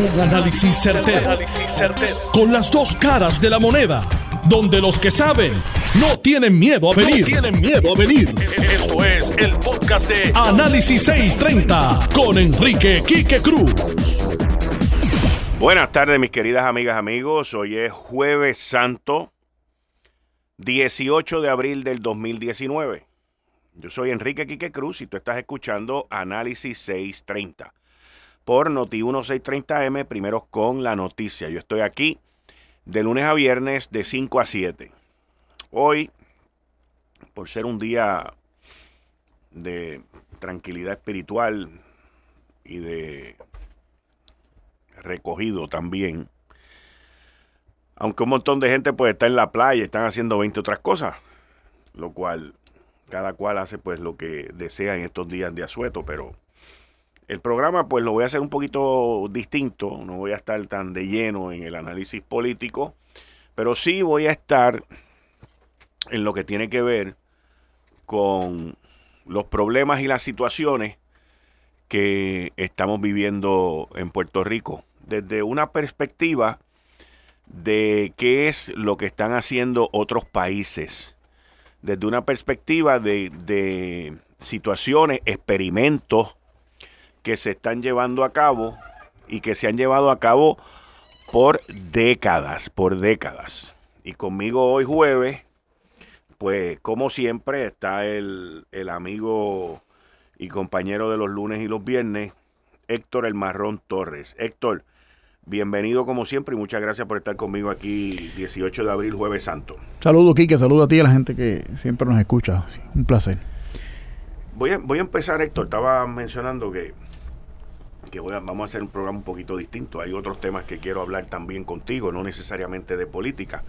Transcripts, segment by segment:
Un análisis certero, Con las dos caras de la moneda. Donde los que saben no tienen miedo a venir. tienen miedo a venir. Esto es el podcast de Análisis 630 con Enrique Quique Cruz. Buenas tardes, mis queridas amigas, amigos. Hoy es Jueves Santo, 18 de abril del 2019. Yo soy Enrique Quique Cruz y tú estás escuchando Análisis 630 por Noti 1630M, primero con la noticia. Yo estoy aquí de lunes a viernes de 5 a 7. Hoy, por ser un día de tranquilidad espiritual y de recogido también, aunque un montón de gente pues está en la playa, están haciendo 20 otras cosas, lo cual cada cual hace pues lo que desea en estos días de asueto, pero el programa pues lo voy a hacer un poquito distinto, no voy a estar tan de lleno en el análisis político, pero sí voy a estar en lo que tiene que ver con los problemas y las situaciones que estamos viviendo en Puerto Rico. Desde una perspectiva de qué es lo que están haciendo otros países, desde una perspectiva de, de situaciones, experimentos, que se están llevando a cabo y que se han llevado a cabo por décadas, por décadas. Y conmigo hoy jueves, pues como siempre está el, amigo y compañero de los lunes y los viernes, Héctor El Marrón Torres. Héctor, bienvenido como siempre y muchas gracias por estar conmigo aquí 18 de abril, jueves santo. Saludos, Quique, saludo a ti y a la gente que siempre nos escucha. Un placer. Voy a, voy a empezar, Héctor. Estaba mencionando que que vamos a hacer un programa un poquito distinto. Hay otros temas que quiero hablar también contigo, no necesariamente de política.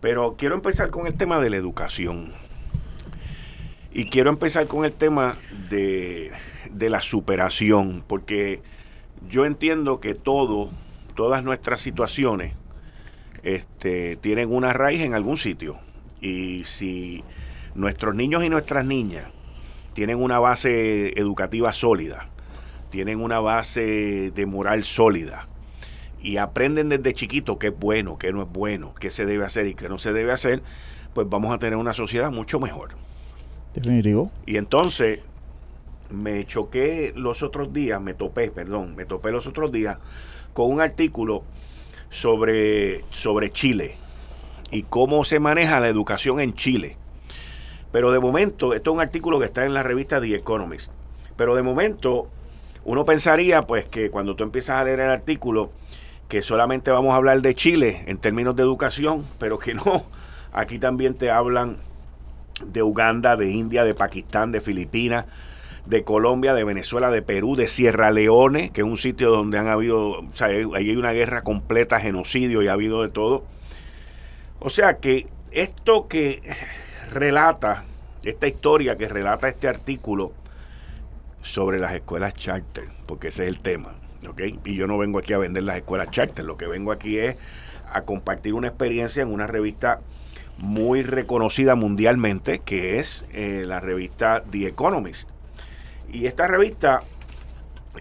Pero quiero empezar con el tema de la educación. Y quiero empezar con el tema de, de la superación, porque yo entiendo que todo, todas nuestras situaciones, este, tienen una raíz en algún sitio. Y si nuestros niños y nuestras niñas tienen una base educativa sólida, tienen una base de moral sólida y aprenden desde chiquito qué es bueno, qué no es bueno, qué se debe hacer y qué no se debe hacer, pues vamos a tener una sociedad mucho mejor. Definitivo. Y entonces me choqué los otros días, me topé, perdón, me topé los otros días con un artículo sobre, sobre Chile y cómo se maneja la educación en Chile. Pero de momento, esto es un artículo que está en la revista The Economist. Pero de momento uno pensaría pues que cuando tú empiezas a leer el artículo que solamente vamos a hablar de Chile en términos de educación, pero que no, aquí también te hablan de Uganda, de India, de Pakistán, de Filipinas, de Colombia, de Venezuela, de Perú, de Sierra Leone, que es un sitio donde han habido, o sea, ahí hay una guerra completa, genocidio y ha habido de todo. O sea que esto que relata, esta historia que relata este artículo, sobre las escuelas charter, porque ese es el tema. Y yo no vengo aquí a vender las escuelas charter, lo que vengo aquí es a compartir una experiencia en una revista muy reconocida mundialmente, que es eh, la revista The Economist. Y esta revista,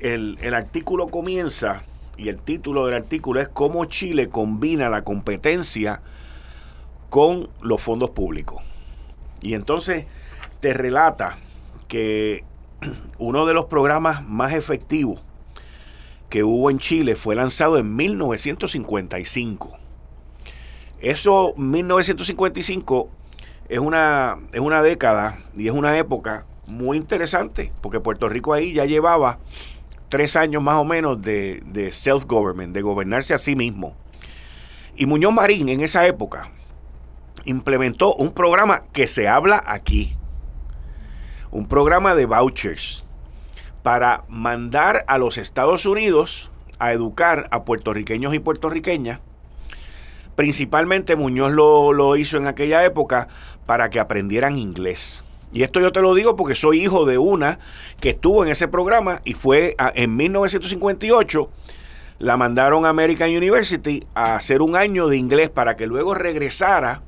el, el artículo comienza, y el título del artículo es cómo Chile combina la competencia con los fondos públicos. Y entonces te relata que uno de los programas más efectivos que hubo en Chile fue lanzado en 1955. Eso, 1955, es una, es una década y es una época muy interesante, porque Puerto Rico ahí ya llevaba tres años más o menos de, de self-government, de gobernarse a sí mismo. Y Muñoz Marín en esa época implementó un programa que se habla aquí, un programa de vouchers para mandar a los Estados Unidos a educar a puertorriqueños y puertorriqueñas. Principalmente Muñoz lo, hizo en aquella época para que aprendieran inglés. Y esto yo te lo digo porque soy hijo de una que estuvo en ese programa y fue en 1958 la mandaron a American University a hacer un año de inglés para que luego regresara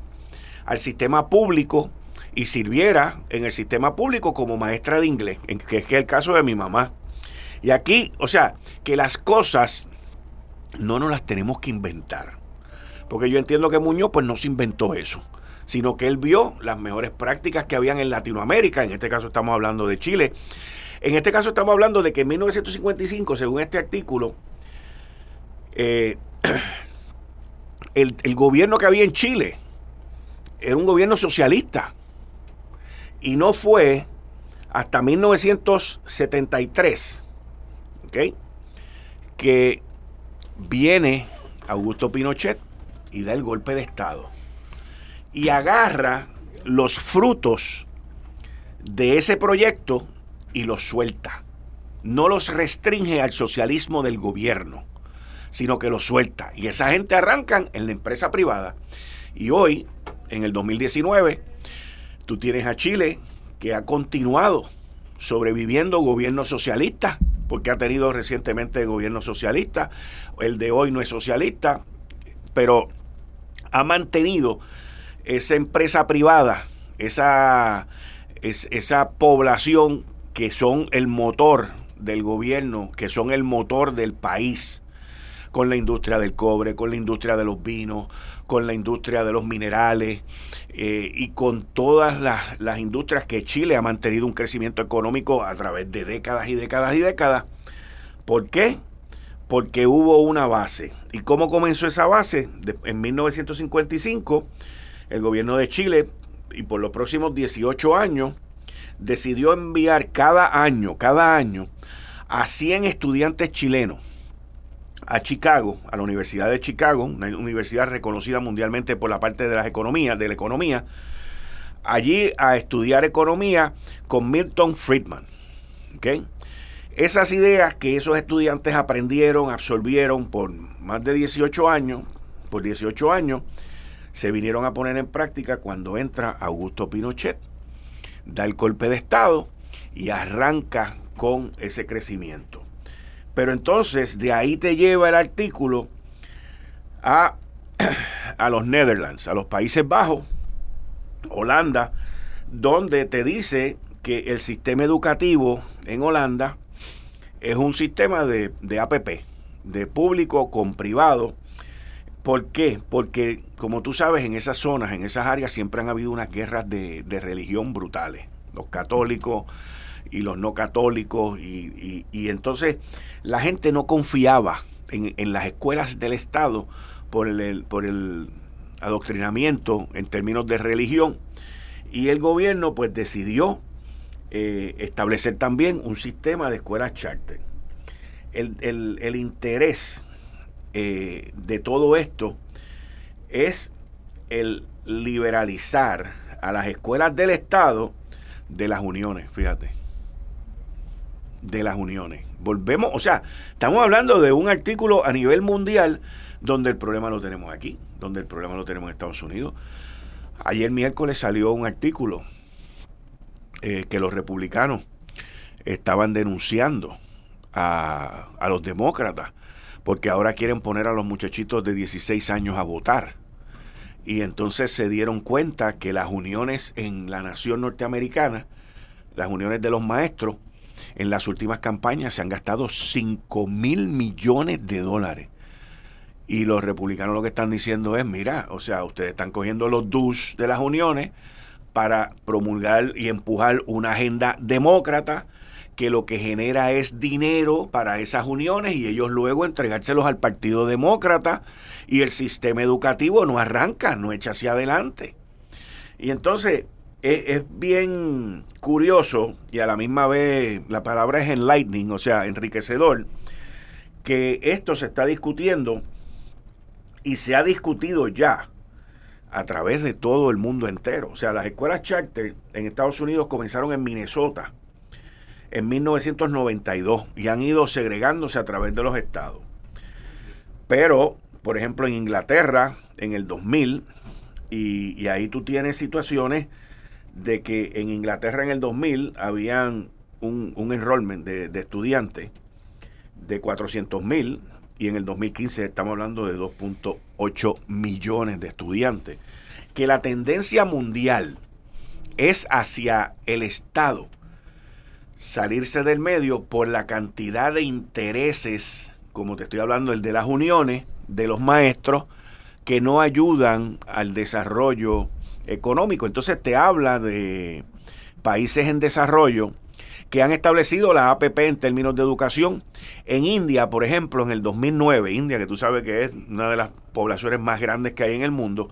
al sistema público y sirviera en el sistema público como maestra de inglés, que es el caso de mi mamá. Y aquí, o sea, que las cosas no nos las tenemos que inventar. Porque yo entiendo que Muñoz pues no se inventó eso, sino que él vio las mejores prácticas que habían en Latinoamérica, en este caso estamos hablando de Chile. En este caso estamos hablando de que en 1955, según este artículo, eh, el, el gobierno que había en Chile era un gobierno socialista. Y no fue hasta 1973 ¿okay? que viene Augusto Pinochet y da el golpe de Estado. Y agarra los frutos de ese proyecto y los suelta. No los restringe al socialismo del gobierno, sino que los suelta. Y esa gente arrancan en la empresa privada. Y hoy, en el 2019, tú tienes a Chile que ha continuado sobreviviendo gobierno socialista, porque ha tenido recientemente gobierno socialista. El de hoy no es socialista, pero ha mantenido esa empresa privada, esa, esa población que son el motor del gobierno, que son el motor del país, con la industria del cobre, con la industria de los vinos, con la industria de los minerales eh, y con todas las, las industrias que Chile ha mantenido un crecimiento económico a través de décadas y décadas y décadas. ¿Por qué? Porque hubo una base. ¿Y cómo comenzó esa base? en 1955, el gobierno de Chile, y por los próximos 18 años, decidió enviar cada año, cada año, a 100 estudiantes chilenos a Chicago, a la Universidad de Chicago, una universidad reconocida mundialmente por la parte de las economías, de la economía, allí a estudiar economía con Milton Friedman. ¿okay? Esas ideas que esos estudiantes aprendieron, absorbieron por más de 18 años, por 18 años, se vinieron a poner en práctica cuando entra Augusto Pinochet, da el golpe de Estado y arranca con ese crecimiento. Pero entonces de ahí te lleva el artículo a, a los Netherlands, a los Países Bajos, Holanda, donde te dice que el sistema educativo en Holanda es un sistema de, de APP, de público con privado. ¿Por qué? Porque, como tú sabes, en esas zonas, en esas áreas, siempre han habido unas guerras de, de religión brutales. Los católicos y los no católicos, y, y, entonces la gente no confiaba en, en, las escuelas del Estado por el, por el adoctrinamiento en términos de religión, y el gobierno pues decidió eh, establecer también un sistema de escuelas charter. El, el, el interés eh, de todo esto es el liberalizar a las escuelas del Estado de las uniones, fíjate de las uniones. Volvemos, o sea, estamos hablando de un artículo a nivel mundial donde el problema lo tenemos aquí, donde el problema lo tenemos en Estados Unidos. Ayer miércoles salió un artículo eh, que los republicanos estaban denunciando a, a los demócratas porque ahora quieren poner a los muchachitos de 16 años a votar. Y entonces se dieron cuenta que las uniones en la nación norteamericana, las uniones de los maestros, en las últimas campañas se han gastado 5 mil millones de dólares. Y los republicanos lo que están diciendo es, mira, o sea, ustedes están cogiendo los dus de las uniones para promulgar y empujar una agenda demócrata que lo que genera es dinero para esas uniones y ellos luego entregárselos al Partido Demócrata y el sistema educativo no arranca, no echa hacia adelante. Y entonces, es, bien curioso y a la misma vez la palabra es enlightening, o sea, enriquecedor, que esto se está discutiendo y se ha discutido ya a través de todo el mundo entero. O sea, las escuelas charter en Estados Unidos comenzaron en Minnesota en 1992 y han ido segregándose a través de los estados. Pero, por ejemplo, en Inglaterra en el 2000, y, y ahí tú tienes situaciones de que en Inglaterra en el 2000 habían un, un enrollment de, de estudiantes de 400 mil y en el 2015 estamos hablando de 2.8 millones de estudiantes. Que la tendencia mundial es hacia el Estado salirse del medio por la cantidad de intereses como te estoy hablando, el de las uniones de los maestros que no ayudan al desarrollo económico. Entonces te habla de países en desarrollo que han establecido la APP en términos de educación. En India, por ejemplo, en el 2009, India, que tú sabes que es una de las poblaciones más grandes que hay en el mundo,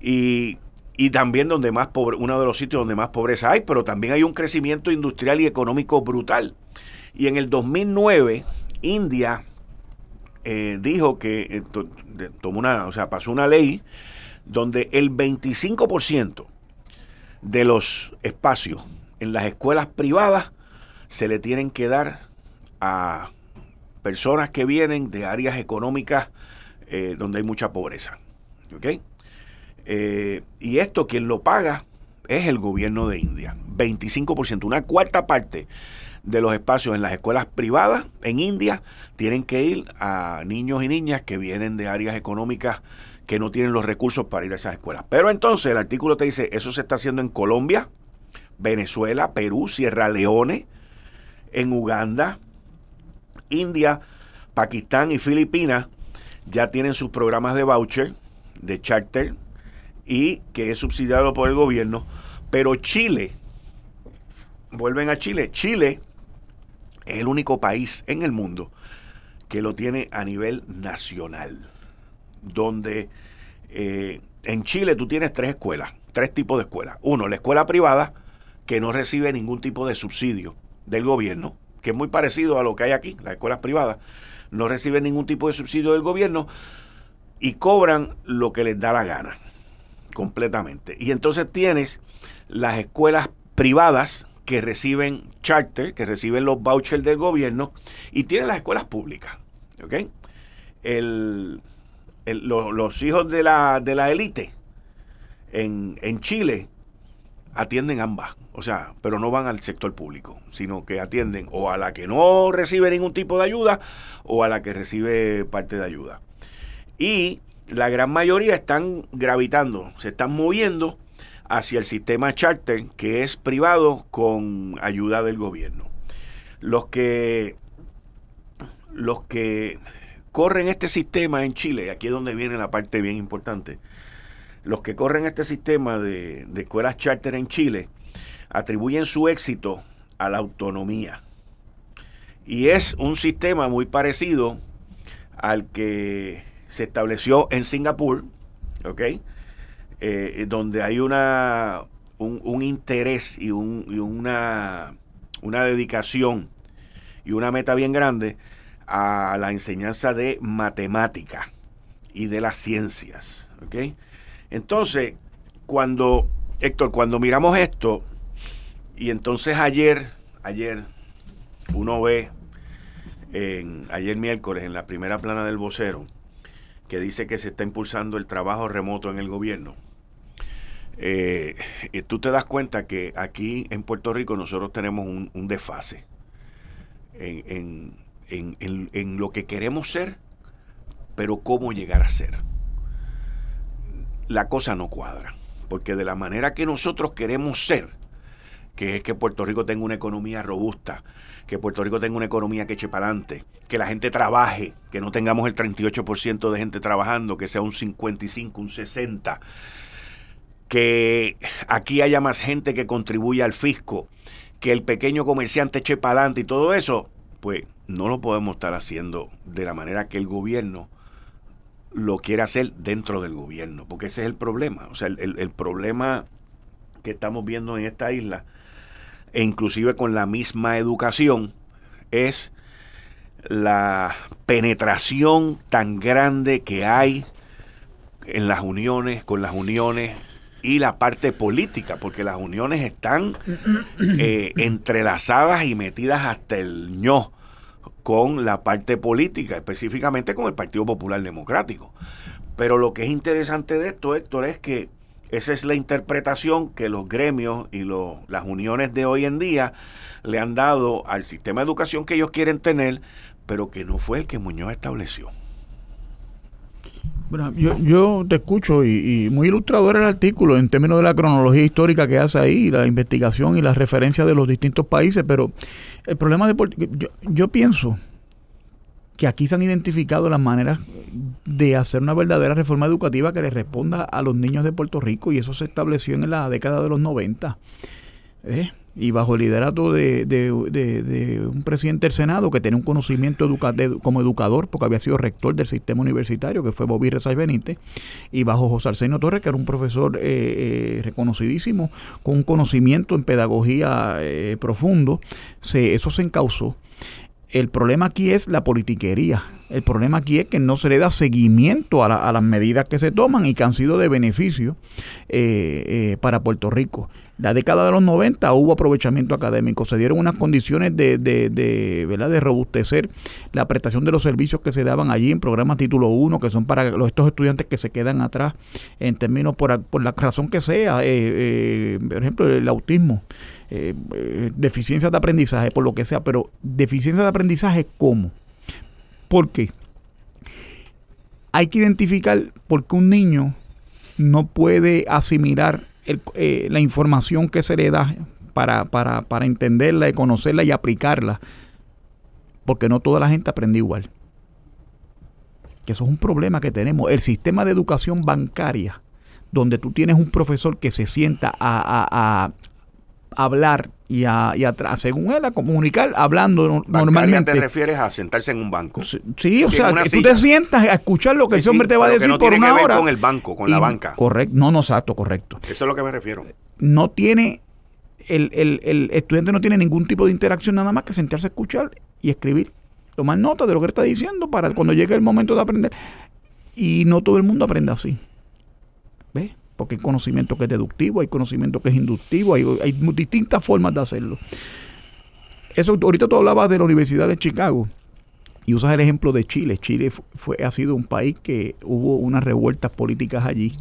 y, y también donde más pobre, uno de los sitios donde más pobreza hay, pero también hay un crecimiento industrial y económico brutal. Y en el 2009, India eh, dijo que eh, tomó una, o sea, pasó una ley donde el 25% de los espacios en las escuelas privadas se le tienen que dar a personas que vienen de áreas económicas eh, donde hay mucha pobreza. Eh, y esto quien lo paga es el gobierno de India. 25%, una cuarta parte de los espacios en las escuelas privadas en India tienen que ir a niños y niñas que vienen de áreas económicas que no tienen los recursos para ir a esas escuelas. Pero entonces el artículo te dice, eso se está haciendo en Colombia, Venezuela, Perú, Sierra Leone, en Uganda, India, Pakistán y Filipinas ya tienen sus programas de voucher, de charter, y que es subsidiado por el gobierno. Pero Chile, vuelven a Chile, Chile es el único país en el mundo que lo tiene a nivel nacional, donde eh, en Chile tú tienes tres escuelas, tres tipos de escuelas. Uno, la escuela privada, que no recibe ningún tipo de subsidio del gobierno, que es muy parecido a lo que hay aquí, las escuelas privadas, no reciben ningún tipo de subsidio del gobierno y cobran lo que les da la gana, completamente. Y entonces tienes las escuelas privadas que reciben charter, que reciben los vouchers del gobierno, y tienes las escuelas públicas. ¿Ok? Los hijos de la, de la élite en, en Chile atienden ambas. O sea, pero no van al sector público, sino que atienden o a la que no recibe ningún tipo de ayuda o a la que recibe parte de ayuda. Y la gran mayoría están gravitando, se están moviendo hacia el sistema charter que es privado con ayuda del gobierno. Los que los que corren este sistema en Chile, aquí es donde viene la parte bien importante, los que corren este sistema de, escuelas charter en Chile, atribuyen su éxito a la autonomía. Y es un sistema muy parecido al que se estableció en Singapur, ¿ok? Eh, donde hay una, un, interés y, un, y una, una dedicación y una meta bien grande a la enseñanza de matemática y de las ciencias. ¿ok? Entonces, cuando, Héctor, cuando miramos esto, y entonces ayer, ayer, uno ve, en, ayer miércoles, en la primera plana del vocero, que dice que se está impulsando el trabajo remoto en el gobierno. Eh, y tú te das cuenta que aquí en Puerto Rico nosotros tenemos un, desfase en, lo que queremos ser, pero cómo llegar a ser. La cosa no cuadra, porque de la manera que nosotros queremos ser, que es que Puerto Rico tenga una economía robusta, que Puerto Rico tenga una economía que eche para adelante, que la gente trabaje, que no tengamos el 38% de gente trabajando, que sea un 55, un 60, que aquí haya más gente que contribuya al fisco, que el pequeño comerciante eche para adelante y todo eso, pues no lo podemos estar haciendo de la manera que el gobierno lo quiere hacer dentro del gobierno, porque ese es el problema. O sea, el, el problema que estamos viendo en esta isla e inclusive con la misma educación, es la penetración tan grande que hay en las uniones, con las uniones y la parte política, porque las uniones están eh, entrelazadas y metidas hasta el ño con la parte política, específicamente con el Partido Popular Democrático. Pero lo que es interesante de esto, Héctor, es que esa es la interpretación que los gremios y las uniones de hoy en día le han dado al sistema de educación que ellos quieren tener, pero que no fue el que Muñoz estableció. Bueno, yo, te escucho y, muy ilustrador el artículo en términos de la cronología histórica que hace ahí, la investigación y la referencia de los distintos países, pero el problema de yo, yo pienso que aquí se han identificado las maneras de hacer una verdadera reforma educativa que le responda a los niños de Puerto Rico y eso se estableció en la década de los 90. ¿eh? Y bajo el liderato de, un presidente del Senado que tenía un conocimiento como educador, porque había sido rector del sistema universitario, que fue Bobby Rezay Benítez, y bajo José Arsenio Torres, que era un profesor eh, eh, reconocidísimo, con un conocimiento en pedagogía profundo, se, eso se encausó el problema aquí es la politiquería. El problema aquí es que no se le da seguimiento a, las medidas que se toman y que han sido de beneficio eh, eh, para Puerto Rico. La década de los 90 hubo aprovechamiento académico, se dieron unas condiciones de, de, ¿verdad? de robustecer la prestación de los servicios que se daban allí en programa título 1, que son para los, estos estudiantes que se quedan atrás en términos por, por la razón que sea, eh, por ejemplo, el autismo eh, eh, deficiencias de aprendizaje, por lo que sea, pero deficiencia de aprendizaje, ¿cómo? ¿Por qué? Hay que identificar por qué un niño no puede asimilar eh, la información que se le da para, para, para entenderla, y conocerla y aplicarla, porque no toda la gente aprende igual. Que eso es un problema que tenemos. El sistema de educación bancaria, donde tú tienes un profesor que se sienta a, hablar y a, y a, según él, a comunicar hablando normalmente. te refieres a sentarse en un banco? Sí, o sea, que tú te sientas a escuchar lo que ese hombre te va a decir no por tiene una que ver con el banco, con la banca. Correcto, no, no, exacto, correcto. Eso es lo que me refiero. No tiene, el, el, el estudiante no tiene ningún tipo de interacción nada más que sentarse a escuchar y escribir. Tomar nota de lo que está diciendo para cuando llegue el momento de aprender. Y no todo el mundo aprende así. Porque hay conocimiento que es deductivo, hay conocimiento que es inductivo, hay, distintas formas de hacerlo. Eso, ahorita tú hablabas de la Universidad de Chicago y usas el ejemplo de Chile. Chile fue, ha sido un país que hubo unas revueltas políticas allí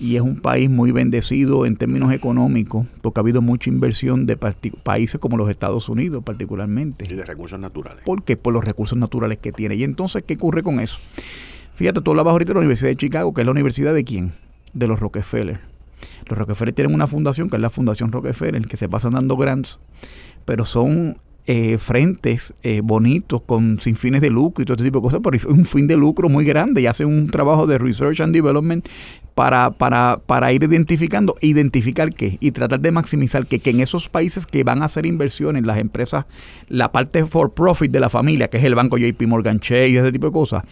y es un país muy bendecido en términos económicos porque ha habido mucha inversión de países como los Estados Unidos particularmente. Y de recursos naturales. ¿Por qué? Por los recursos naturales que tiene. Y entonces, ¿qué ocurre con eso? Fíjate, tú hablabas ahorita de la Universidad de Chicago, que es la universidad de quién? De los Rockefeller. Los Rockefeller tienen una fundación que es la Fundación Rockefeller, que se pasan dando grants, pero son eh, frentes eh, bonitos con sin fines de lucro y todo este tipo de cosas, pero es un fin de lucro muy grande y hacen un trabajo de research and development para, para, para ir identificando, identificar qué y tratar de maximizar que, que en esos países que van a hacer inversiones, las empresas, la parte for profit de la familia, que es el banco JP Morgan Chase y ese tipo de cosas,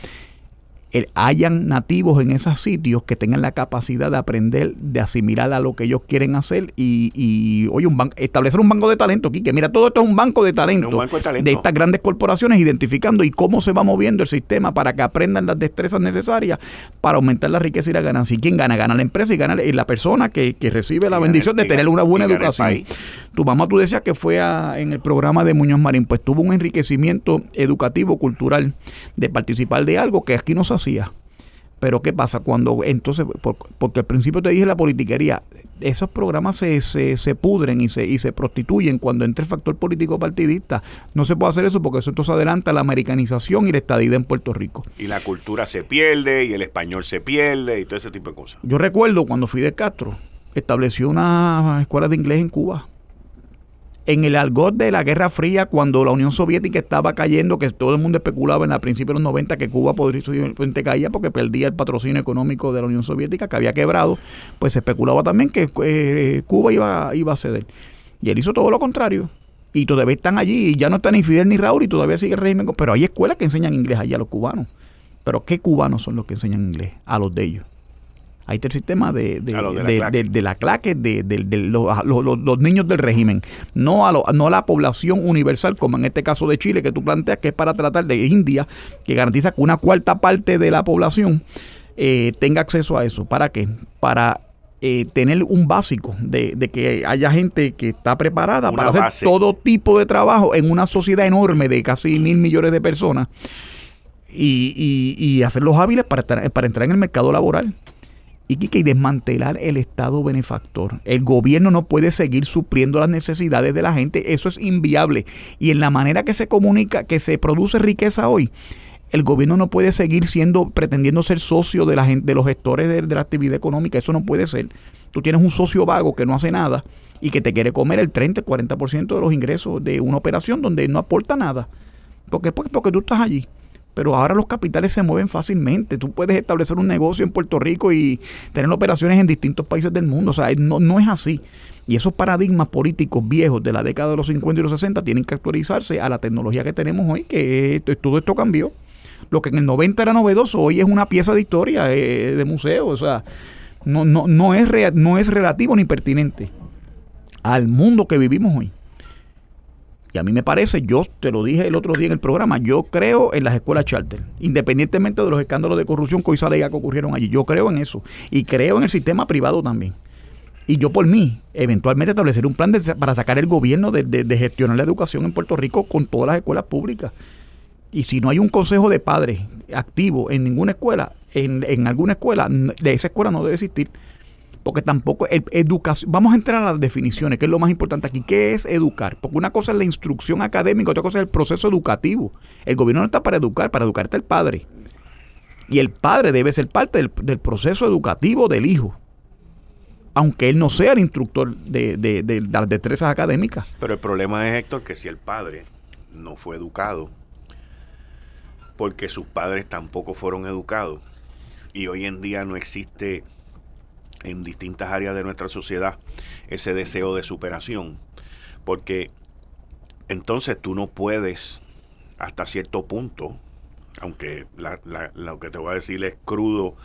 hayan nativos en esos sitios que tengan la capacidad de aprender, de asimilar a lo que ellos quieren hacer y, y oye, un establecer un banco de talento aquí, que mira, todo esto es un banco de talento, de, estas grandes corporaciones, identificando y cómo se va moviendo el sistema para que aprendan las destrezas necesarias para aumentar la riqueza y la ganancia. ¿Y quién gana? Gana la empresa y gana la persona que, recibe la bendición de tener una buena educación. Tu mamá, tú decías que fue en el programa de Muñoz Marín, pues tuvo un enriquecimiento educativo, cultural, de participar de algo que aquí no se hacía. Pero ¿qué pasa? Cuando entonces, porque al principio te dije la politiquería, esos programas se, se, se pudren y se, y se prostituyen cuando entra el factor político partidista. No se puede hacer eso porque eso entonces adelanta la americanización y la estadidad en Puerto Rico. Y la cultura se pierde y el español se pierde y todo ese tipo de cosas. Yo recuerdo cuando Fidel Castro estableció una escuela de inglés en Cuba en el algor de la Guerra Fría, cuando la Unión Soviética estaba cayendo, que todo el mundo especulaba en la principios de los 90 que Cuba podría caía porque perdía el patrocinio económico de la Unión Soviética, que había quebrado, pues se especulaba también que eh, Cuba iba, iba a ceder. Y él hizo todo lo contrario. Y todavía están allí, y ya no están ni Fidel ni Raúl, y todavía sigue el régimen. Pero hay escuelas que enseñan inglés allá a los cubanos. Pero ¿qué cubanos son los que enseñan inglés? A los de ellos. Ahí está el sistema de, de, la, claque. de, los, niños del régimen, no a, no a la población universal, como en este caso de Chile, que tú planteas que es para tratar de India, que garantiza que una cuarta parte de la población eh, tenga acceso a eso. ¿Para qué? Para eh, tener un básico de, que haya gente que está preparada para hacer todo tipo de trabajo en una sociedad enorme de casi mil millones de personas y, y, y hacerlos hábiles para, para entrar en el mercado laboral y desmantelar el Estado benefactor. El gobierno no puede seguir supliendo las necesidades de la gente, eso es inviable. Y en la manera que se comunica, que se produce riqueza hoy, el gobierno no puede seguir siendo, pretendiendo ser socio de la gente, de los gestores de, la actividad económica, eso no puede ser. Tú tienes un socio vago que no hace nada y que te quiere comer el 30, 40% de los ingresos de una operación donde no aporta nada. ¿Por qué? Porque, porque tú estás allí pero ahora los capitales se mueven fácilmente. Tú puedes establecer un negocio en Puerto Rico y tener operaciones en distintos países del mundo. O sea, no, no es así. Y esos paradigmas políticos viejos de la década de los 50 y los 60 tienen que actualizarse a la tecnología que tenemos hoy, que todo esto cambió. Lo que en el 90 era novedoso, hoy es una pieza de historia, eh, de museo. O sea, no, no, no, es no es relativo ni pertinente al mundo que vivimos hoy. Y a mí me parece, yo te lo dije el otro día en el programa, yo creo en las escuelas charter, independientemente de los escándalos de corrupción que hoy sale ya que ocurrieron allí. Yo creo en eso. Y creo en el sistema privado también. Y yo por mí, eventualmente establecer un plan para sacar el gobierno de, gestionar la educación en Puerto Rico con todas las escuelas públicas. Y si no hay un consejo de padres activo en ninguna escuela, en, en alguna escuela, de esa escuela no debe existir. Porque tampoco, educación, vamos a entrar a las definiciones, que es lo más importante aquí. ¿Qué es educar? Porque una cosa es la instrucción académica, otra cosa es el proceso educativo. El gobierno no está para educar, para educarte el padre. Y el padre debe ser parte del, del proceso educativo del hijo aunque él no sea el instructor de, las destrezas académicas. Pero el problema es, Héctor, que si el padre no fue educado, porque sus padres tampoco fueron educados, y hoy en día no existe en distintas áreas de nuestra sociedad ese deseo de superación, porque entonces tú no puedes, hasta cierto punto, aunque lo que te voy a decir es crudo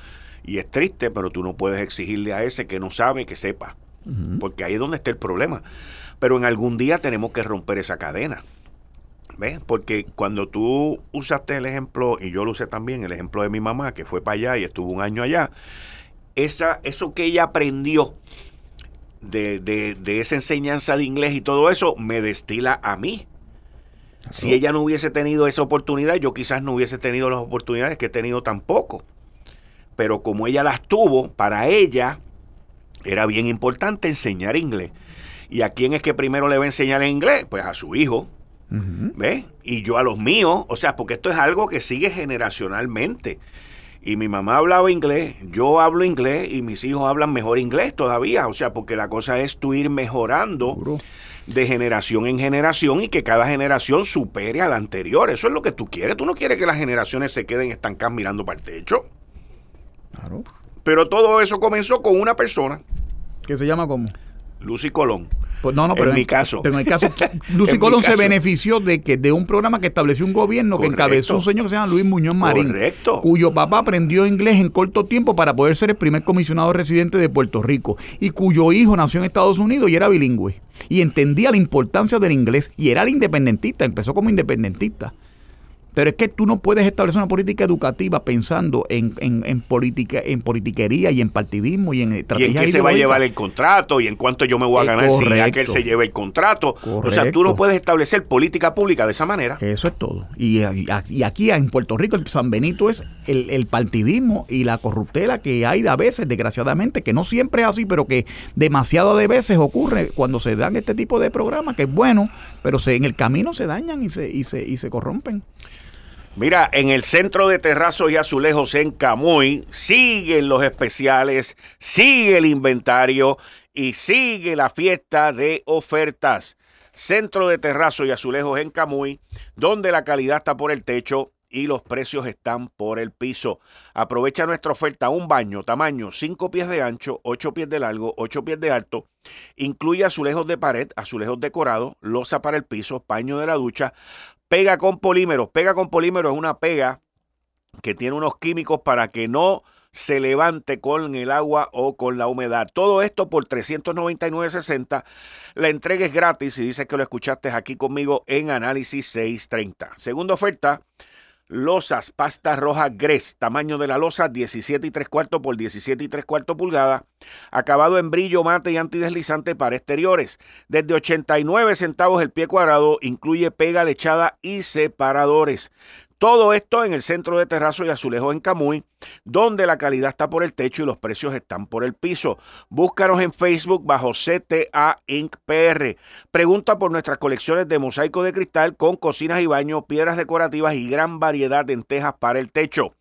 y es triste, pero tú no puedes exigirle a ese que no sabe que sepa. Porque ahí es donde está el problema. Pero en algún día tenemos que romper esa cadena. ¿Ves? Porque cuando tú usaste el ejemplo, y yo lo usé también, el ejemplo de mi mamá, que fue para allá y estuvo un año allá, esa, eso que ella aprendió de, de, de esa enseñanza de inglés y todo eso, me destila a mí. Si ella no hubiese tenido esa oportunidad, yo quizás no hubiese tenido las oportunidades que he tenido tampoco pero como ella las tuvo, para ella era bien importante enseñar inglés. ¿Y a quién es que primero le va a enseñar inglés? Pues a su hijo. ¿Ves? Y yo a los míos, o sea, porque esto es algo que sigue generacionalmente. Y mi mamá hablaba inglés, yo hablo inglés y mis hijos hablan mejor inglés todavía. O sea, porque la cosa es tú ir mejorando de generación en generación y que cada generación supere a la anterior. Eso es lo que tú quieres. Tú no quieres que las generaciones se queden estancadas mirando para el techo. Pero todo eso comenzó con una persona. ¿Que se llama cómo? Lucy Colón. Pues no, no, pero en, mi caso. Pero en el caso, Lucy Colón se benefició de que de un programa que estableció un gobierno que encabezó un señor que se llama Luis Muñoz Marín. Correcto. Cuyo papá aprendió inglés en corto tiempo para poder ser el primer comisionado residente de Puerto Rico. Y cuyo hijo nació en Estados Unidos y era bilingüe. Y entendía la importancia del inglés. Y era el independentista. Empezó como independentista. Pero es que tú no puedes establecer una política educativa pensando en, en, política, en politiquería y en partidismo y en estrategia. Y en qué se va a llevar el contrato y en cuánto yo me voy a ganar si aquel se lleve el contrato. O sea, tú no puedes establecer política pública de esa manera. Eso es todo. Y, y aquí en Puerto Rico, el San Benito es el, el, partidismo y la corruptela que hay a veces, desgraciadamente, que no siempre es así, pero que demasiado de veces ocurre cuando se dan este tipo de programas, que es bueno, pero se, en el camino se dañan y se, y se, y se corrompen. Mira, en el centro de terrazos y azulejos en Camuy siguen los especiales, sigue el inventario y sigue la fiesta de ofertas. Centro de terrazos y azulejos en Camuy, donde la calidad está por el techo y los precios están por el piso. Aprovecha nuestra oferta, un baño tamaño 5 pies de ancho, 8 pies de largo, 8 pies de alto. Incluye azulejos de pared, azulejos decorados, losa para el piso, paño de la ducha, Pega con polímeros. Pega con polímeros es una pega que tiene unos químicos para que no se levante con el agua o con la humedad. Todo esto por 399.60. La entrega es gratis y dices que lo escuchaste aquí conmigo en Análisis 630. Segunda oferta, losas, pasta roja Gres, tamaño de la losa 17 y 3 cuartos por 17 y 3 cuartos pulgadas, acabado en brillo mate y antideslizante para exteriores. Desde 89 centavos el pie cuadrado, incluye pega lechada y separadores. Todo esto en el centro de Terrazo y Azulejo en Camuy, donde la calidad está por el techo y los precios están por el piso. Búscanos en Facebook bajo CTA Inc. PR. Pregunta por nuestras colecciones de mosaico de cristal con cocinas y baños, piedras decorativas y gran variedad de entejas para el techo.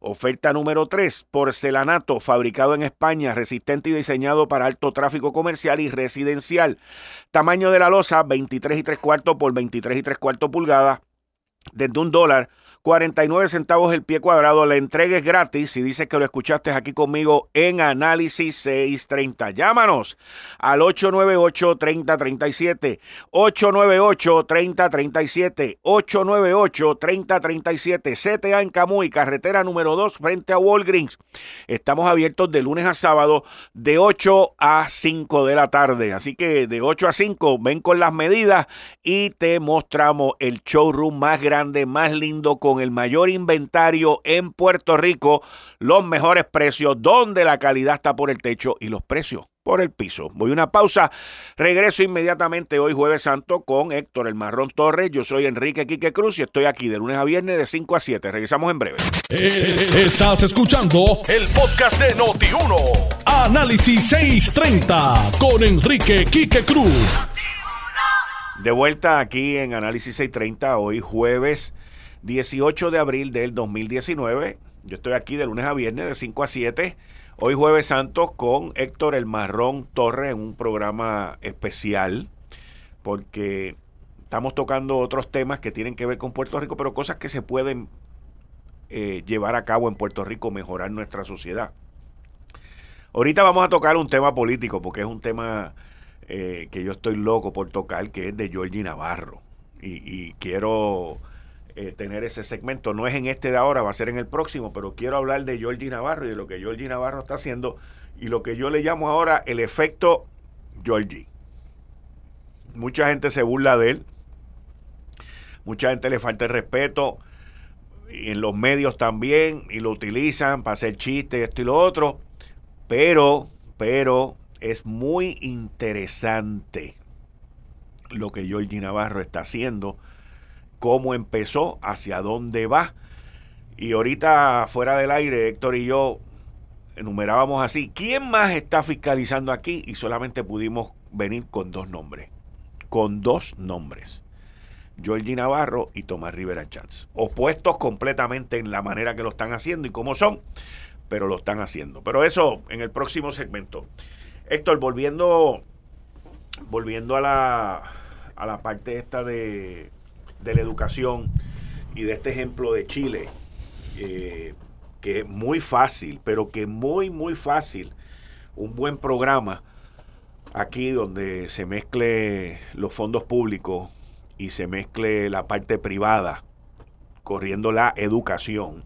Oferta número 3, porcelanato fabricado en España, resistente y diseñado para alto tráfico comercial y residencial. Tamaño de la losa 23 y 3 cuartos por 23 y 3 cuartos pulgadas desde un dólar 49 centavos el pie cuadrado. La entrega es gratis y dice que lo escuchaste aquí conmigo en Análisis 630. Llámanos al 898-3037. 898-3037. 898-3037. CTA en Camuy, carretera número 2 frente a Walgreens. Estamos abiertos de lunes a sábado de 8 a 5 de la tarde. Así que de 8 a 5 ven con las medidas y te mostramos el showroom más grande, más lindo con el mayor inventario en Puerto Rico, los mejores precios, donde la calidad está por el techo y los precios por el piso. Voy a una pausa, regreso inmediatamente hoy jueves santo con Héctor El Marrón Torres, yo soy Enrique Quique Cruz y estoy aquí de lunes a viernes de 5 a 7, regresamos en breve. Estás escuchando el podcast de Noti1, Análisis 630 con Enrique Quique Cruz. De vuelta aquí en Análisis 630, hoy jueves 18 de abril del 2019. Yo estoy aquí de lunes a viernes de 5 a 7. Hoy jueves santos con Héctor El Marrón Torres en un programa especial porque estamos tocando otros temas que tienen que ver con Puerto Rico, pero cosas que se pueden eh, llevar a cabo en Puerto Rico, mejorar nuestra sociedad. Ahorita vamos a tocar un tema político porque es un tema eh, que yo estoy loco por tocar, que es de Georgie Navarro. y quiero eh, tener ese segmento. No es en este de ahora, va a ser en el próximo, pero quiero hablar de Georgie Navarro y de lo que Georgie Navarro está haciendo y lo que yo le llamo ahora el efecto Georgie. Mucha gente se burla de él, mucha gente le falta el respeto y en los medios también y lo utilizan para hacer chistes, esto y lo otro, pero, pero es muy interesante lo que Georgie Navarro está haciendo cómo empezó, hacia dónde va. Y ahorita fuera del aire, Héctor y yo enumerábamos así, ¿quién más está fiscalizando aquí? Y solamente pudimos venir con dos nombres, con dos nombres. Georgie Navarro y Tomás Rivera Chats. Opuestos completamente en la manera que lo están haciendo y cómo son, pero lo están haciendo. Pero eso en el próximo segmento. Héctor, volviendo, volviendo a la, a la parte esta de, de la educación y de este ejemplo de Chile, eh, que es muy fácil, pero que muy, muy fácil, un buen programa aquí donde se mezcle los fondos públicos y se mezcle la parte privada, corriendo la educación,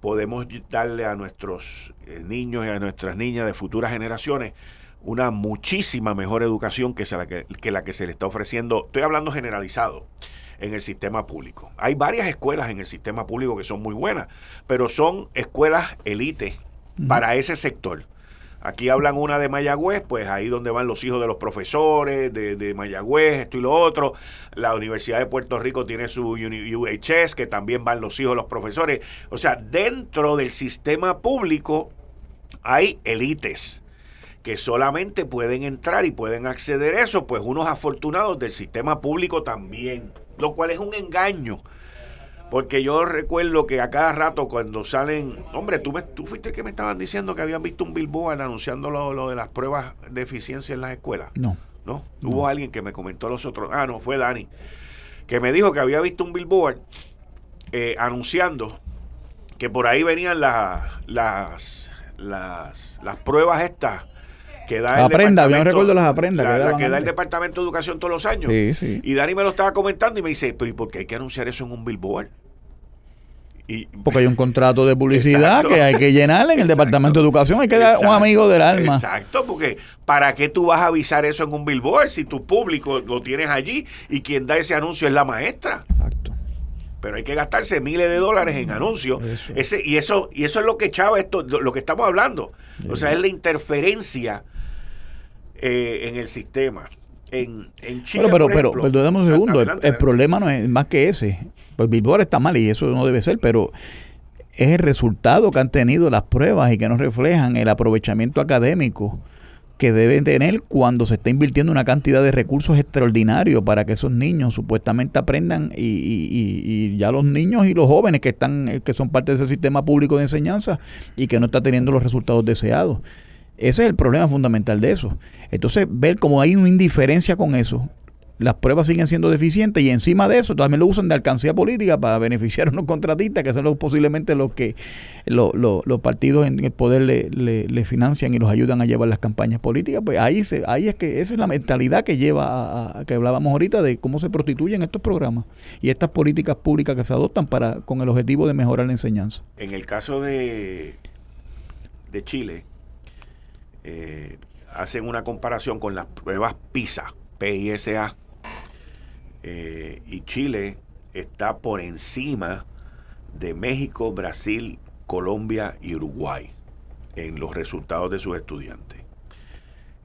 podemos darle a nuestros eh, niños y a nuestras niñas de futuras generaciones una muchísima mejor educación que, la que, que la que se le está ofreciendo. Estoy hablando generalizado en el sistema público. Hay varias escuelas en el sistema público que son muy buenas, pero son escuelas elite para ese sector. Aquí hablan una de Mayagüez, pues ahí donde van los hijos de los profesores de, de, Mayagüez, esto y lo otro. La Universidad de Puerto Rico tiene su UHS, que también van los hijos de los profesores. O sea, dentro del sistema público hay élites que solamente pueden entrar y pueden acceder a eso, pues unos afortunados del sistema público también lo cual es un engaño. Porque yo recuerdo que a cada rato cuando salen, hombre, tú, me, tú fuiste el que me estaban diciendo que habían visto un billboard anunciando lo, de las pruebas de eficiencia en las escuelas. No. ¿No? Hubo alguien que me comentó los otros, ah, no, fue Dani, que me dijo que había visto un billboard eh, anunciando que por ahí venían las, las, las, las pruebas estas que da aprenda, el recuerdo las aprenda. La, que, da el Departamento de Educación todos los años. Y Dani me lo estaba comentando y me dice, pero ¿y por qué hay que anunciar eso en un billboard? Y, Porque hay un contrato de publicidad que hay que llenar en el Departamento de Educación. Hay que dar un amigo del alma. Exacto, porque ¿para qué tú vas a avisar eso en un billboard si tu público lo tienes allí y quien da ese anuncio es la maestra? Exacto pero hay que gastarse miles de dólares en anuncios. Ese, y eso y eso es lo que echaba esto, lo que estamos hablando. O sea, es la interferencia eh, en el sistema. En, en Chile, pero, pero, pero, perdóname un segundo, el, problema no es más que ese. Pues Billboard está mal y eso no debe ser, pero es el resultado que han tenido las pruebas y que nos reflejan el aprovechamiento académico que deben tener cuando se está invirtiendo una cantidad de recursos extraordinarios para que esos niños supuestamente aprendan y, y, y, ya los niños y los jóvenes que están que son parte de ese sistema público de enseñanza y que no está teniendo los resultados deseados. Ese es el problema fundamental de eso. Entonces, ver cómo hay una indiferencia con eso, las pruebas siguen siendo deficientes y encima de eso también lo usan de alcancía política para beneficiar a unos contratistas que son los, posiblemente los que los partidos en el poder le, financian y los ayudan a llevar las campañas políticas. Pues ahí, se, ahí es que esa es la mentalidad que lleva a, que hablábamos ahorita de cómo se prostituyen estos programas y estas políticas públicas que se adoptan para con el objetivo de mejorar la enseñanza. En el caso de, de Chile, eh, hacen una comparación con las pruebas PISA, PISA, eh, y Chile está por encima de México, Brasil, Colombia y Uruguay en los resultados de sus estudiantes.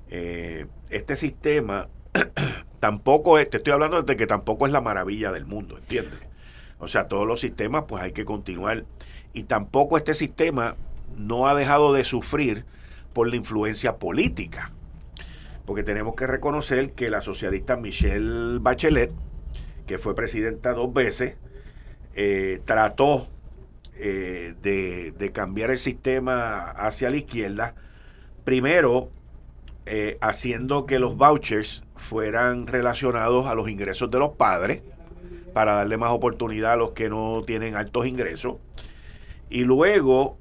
Eh, este sistema tampoco es, te estoy hablando de que tampoco es la maravilla del mundo, ¿entiendes? O sea, todos los sistemas pues hay que continuar y tampoco este sistema no ha dejado de sufrir por la influencia política. Porque tenemos que reconocer que la socialista Michelle Bachelet, que fue presidenta dos veces, eh, trató eh, de, cambiar el sistema hacia la izquierda, primero eh, haciendo que los vouchers fueran relacionados a los ingresos de los padres, para darle más oportunidad a los que no tienen altos ingresos, y luego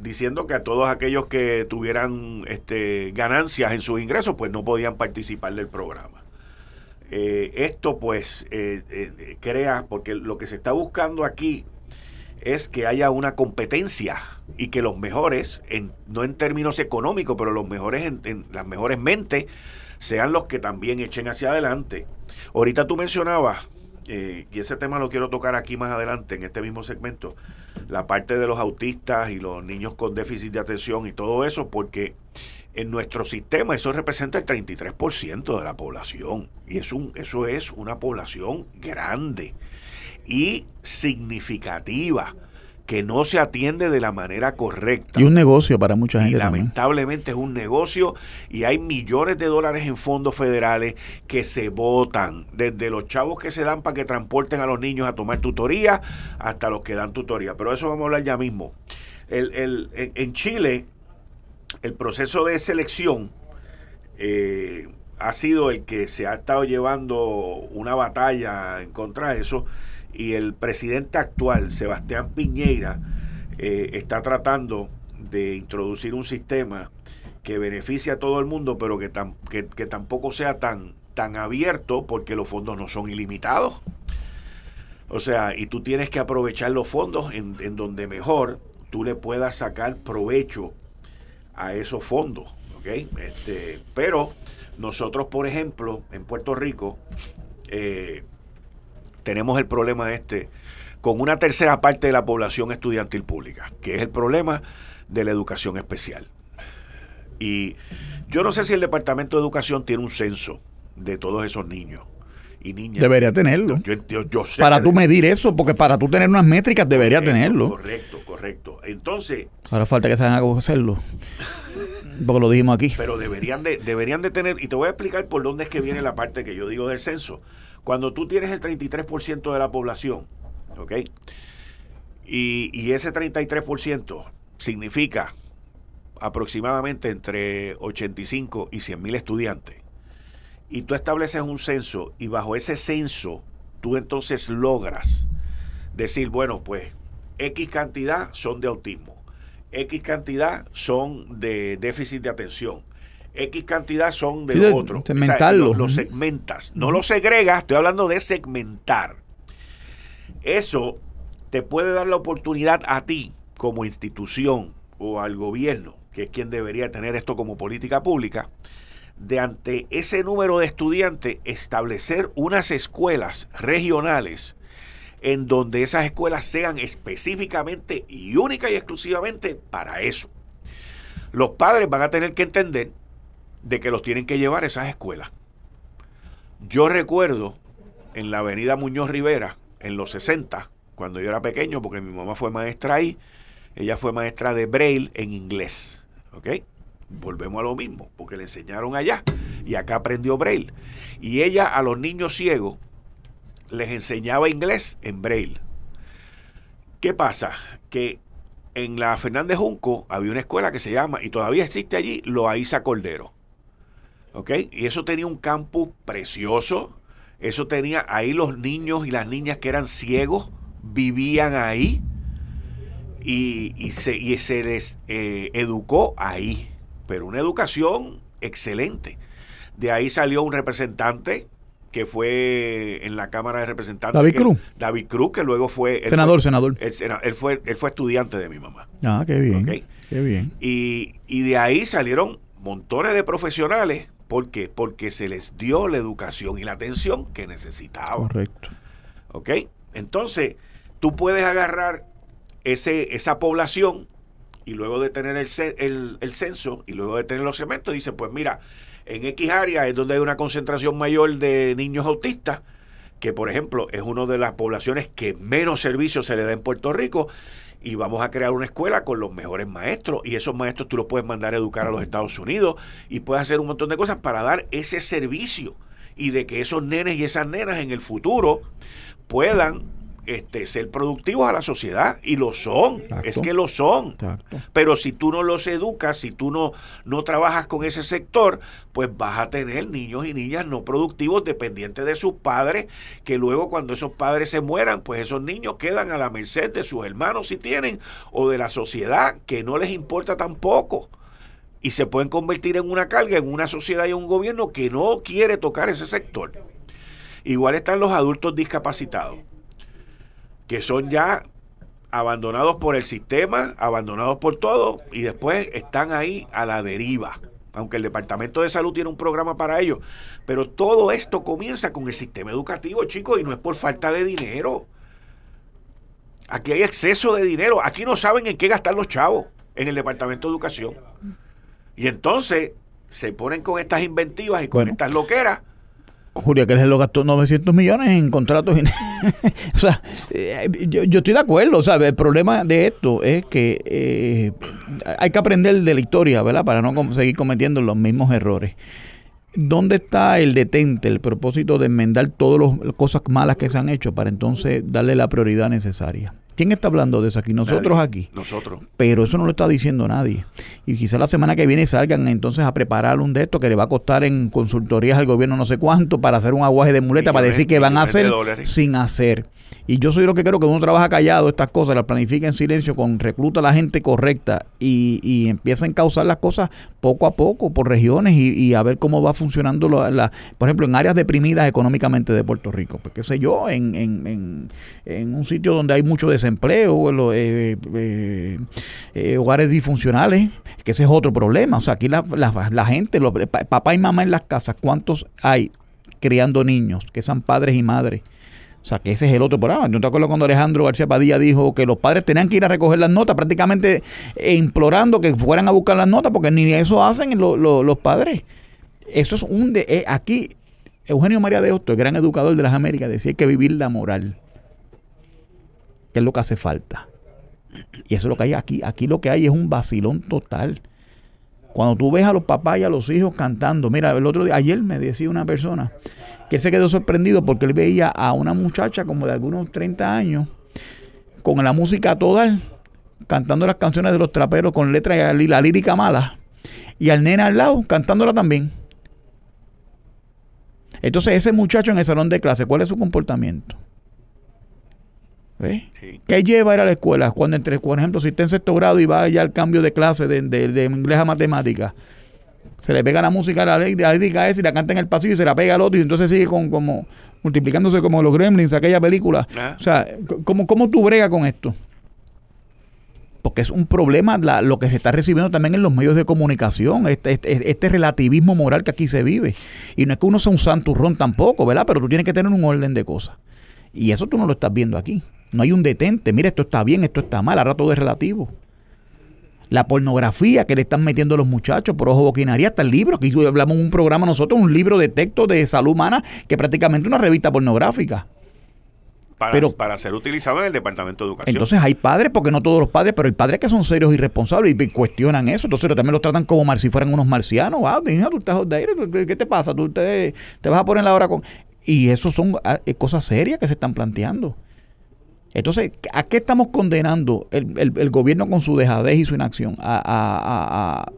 diciendo que a todos aquellos que tuvieran este, ganancias en sus ingresos, pues no podían participar del programa. Eh, esto pues eh, eh, crea, porque lo que se está buscando aquí es que haya una competencia y que los mejores, en, no en términos económicos, pero los mejores, en, las mejores mentes, sean los que también echen hacia adelante. Ahorita tú mencionabas, y ese tema lo quiero tocar aquí más adelante en este mismo segmento, la parte de los autistas y los niños con déficit de atención y todo eso, porque en nuestro sistema eso representa el 33% de la población y es un, eso es una población grande y significativa que no se atiende de la manera correcta. Y un negocio para mucha gente. lamentablemente es un negocio y hay millones de dólares en fondos federales que se votan, desde los chavos que se dan para que transporten a los niños a tomar tutoría hasta los que dan tutoría. Pero eso vamos a hablar ya mismo. El, en Chile, el proceso de selección eh, ha sido el que se ha estado llevando una batalla en contra de eso y el presidente actual, Sebastián Piñeira, eh, está tratando de introducir un sistema que beneficie a todo el mundo, pero que, que, tampoco sea tan, tan abierto porque los fondos no son ilimitados. O sea, y tú tienes que aprovechar los fondos en, en donde mejor tú le puedas sacar provecho a esos fondos. ¿okay? Este, pero nosotros, por ejemplo, en Puerto Rico, eh, tenemos el problema este con una tercera parte de la población estudiantil pública, que es el problema de la educación especial. Y yo no sé si el Departamento de Educación tiene un censo de todos esos niños y niñas. Debería tenerlo. para tú medir eso, porque para tú tener unas métricas debería tenerlo. Correcto, correcto. Entonces... Ahora falta que se hagan a hacerlo. Porque lo dijimos aquí. Pero deberían de, deberían de tener, y te voy a explicar por dónde es que viene la parte que yo digo del censo. Cuando tú tienes el 33% de la población, ¿ok? Y, y ese 33% significa aproximadamente entre 85 y 100 mil estudiantes. Y tú estableces un censo y bajo ese censo tú entonces logras decir, bueno, pues X cantidad son de autismo, X cantidad son de déficit de atención, X cantidad son de lo otro. Segmentarlo. lo, segmentas. No lo segregas, estoy hablando de segmentar. Eso te puede dar la oportunidad a ti, como institución o al gobierno, que es quien debería tener esto como política pública, de ante ese número de estudiantes establecer unas escuelas regionales en donde esas escuelas sean específicamente y única y exclusivamente para eso. Los padres van a tener que entender de que los tienen que llevar a esas escuelas. Yo recuerdo en la avenida Muñoz Rivera, en los 60, cuando yo era pequeño, porque mi mamá fue maestra ahí, ella fue maestra de Braille en inglés. ¿Ok? Volvemos a lo mismo, porque le enseñaron allá y acá aprendió Braille. Y ella a los niños ciegos les enseñaba inglés en Braille. ¿Qué pasa? Que en la Fernández Junco había una escuela que se llama, y todavía existe allí, Loaiza Cordero. ¿Ok? Y eso tenía un campus precioso. Eso tenía ahí los niños y las niñas que eran ciegos vivían ahí y, se, les eh, educó ahí. Pero una educación excelente. De ahí salió un representante que fue en la Cámara de Representantes. David Cruz. David Cruz, que luego fue... Senador, senador. Él, fue, él fue estudiante de mi mamá. Ah, qué bien. Qué bien. Y, y de ahí salieron montones de profesionales. ¿Por qué? Porque se les dio la educación y la atención que necesitaban. Correcto. ¿Ok? Entonces, tú puedes agarrar ese, esa población y luego de tener el, el, el censo y luego de tener los cementos, dice, pues mira, en X área es donde hay una concentración mayor de niños autistas, que por ejemplo es una de las poblaciones que menos servicios se le da en Puerto Rico, y vamos a crear una escuela con los mejores maestros, y esos maestros tú los puedes mandar a educar a los Estados Unidos, y puedes hacer un montón de cosas para dar ese servicio, y de que esos nenes y esas nenas en el futuro puedan este, ser productivos a la sociedad y lo son, es que lo son. Pero si tú no los educas, si tú no, no trabajas con ese sector, pues vas a tener niños y niñas no productivos dependientes de sus padres, que luego cuando esos padres se mueran, pues esos niños quedan a la merced de sus hermanos si tienen o de la sociedad que no les importa tampoco y se pueden convertir en una carga en una sociedad y un gobierno que no quiere tocar ese sector. Igual están los adultos discapacitados que son ya abandonados por el sistema, abandonados por todo, y después están ahí a la deriva. Aunque el Departamento de Salud tiene un programa para ellos. Pero todo esto comienza con el sistema educativo, chicos, y no es por falta de dinero. Aquí hay exceso de dinero. Aquí no saben en qué gastar los chavos en el Departamento de Educación. Y entonces se ponen con estas inventivas y con estas loqueras Julia que lo gastó 900 millones en contratos. o sea, eh, yo, estoy de acuerdo. Sea, el problema de esto es que eh, hay que aprender de la historia, ¿verdad? Para no seguir cometiendo los mismos errores. ¿Dónde está el detente, el propósito de enmendar todas las cosas malas que se han hecho para entonces darle la prioridad necesaria? ¿Quién está hablando de eso aquí? Nosotros aquí. Nosotros. Pero eso no lo está diciendo nadie. Y quizá la semana que viene salgan entonces a preparar un de estos que le va a costar en consultorías al gobierno no sé cuánto para hacer un aguaje de muleta para decir que van a hacer sin hacer. Y yo soy lo que creo que uno trabaja callado estas cosas, las planifica en silencio, con recluta a la gente correcta y, y empieza a encauzar las cosas poco a poco por regiones y, a ver cómo va funcionando, la, por ejemplo, en áreas deprimidas económicamente de Puerto Rico. Pues qué sé yo, en, en, en, un sitio donde hay mucho desempleo, eh, eh, eh, hogares disfuncionales, que ese es otro problema. O sea, aquí la, la, gente, los, papá y mamá en las casas, ¿cuántos hay criando niños que sean padres y madres? O sea, que ese es el otro programa. Yo te acuerdo cuando Alejandro García Padilla dijo que los padres tenían que ir a recoger las notas, prácticamente implorando que fueran a buscar las notas, porque ni eso hacen los padres. Eso es un... De, eh, aquí, Eugenio María de Hostos, el gran educador de las Américas, decía que vivir la moral, que es lo que hace falta. Y eso es lo que hay aquí. Aquí lo que hay es un vacilón total. Cuando tú ves a los papás y a los hijos cantando, mira, el otro día, ayer me decía una persona, que se quedó sorprendido porque él veía a una muchacha como de algunos 30 años con la música toda cantando las canciones de los traperos con letras y la lírica mala y al nene al lado cantándola también. Entonces ese muchacho en el salón de clase, ¿cuál es su comportamiento? ¿Qué lleva a ir a la escuela? Cuando entre, por ejemplo, si está en sexto grado y va ya al cambio de clase de, de inglés a matemáticas, se le pega la música a la, lírica esa y la canta en el pasillo y se la pega al otro y entonces sigue con, como multiplicándose como los gremlins, aquella película. Ah. O sea, ¿cómo, ¿cómo tú bregas con esto? Porque es un problema lo que se está recibiendo también en los medios de comunicación, este, este, este, relativismo moral que aquí se vive. Y no es que uno sea un santurrón tampoco, ¿verdad? Pero tú tienes que tener un orden de cosas. Y eso tú no lo estás viendo aquí. No hay un detente. Mira, esto está bien, esto está mal. Ahora todo es relativo la pornografía que le están metiendo a los muchachos por ojo boquinaria, hasta el libro, que hablamos en un programa nosotros, un libro de texto de salud humana, que prácticamente una revista pornográfica. Para, pero, para ser utilizado en el Departamento de Educación. Entonces hay padres, porque no todos los padres, pero hay padres que son serios y responsables y cuestionan eso. Entonces también los tratan como si fueran unos marcianos. Ah, tú estás ¿qué te pasa? Tú te, te vas a poner la hora con... Y eso son ah, eh, cosas serias que se están planteando. Entonces, ¿a qué estamos condenando el, gobierno con su dejadez y su inacción? A,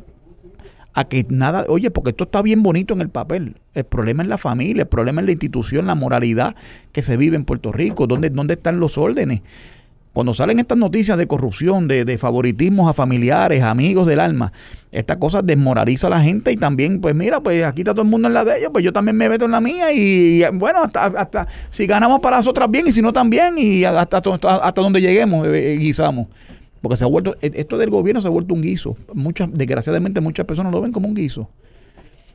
a que nada, oye, porque esto está bien bonito en el papel. El problema es la familia, el problema es la institución, la moralidad que se vive en Puerto Rico, dónde, dónde están los órdenes. Cuando salen estas noticias de corrupción, de, de favoritismos a familiares, amigos del alma, esta cosa desmoraliza a la gente y también, pues mira, pues aquí está todo el mundo en la de ellos, pues yo también me meto en la mía y, bueno, hasta, hasta si ganamos para las otras bien y si no también y hasta, hasta, hasta donde lleguemos eh, guisamos. Porque se ha vuelto, e, esto del gobierno se ha vuelto un guiso. Muchas, desgraciadamente muchas personas lo ven como un guiso.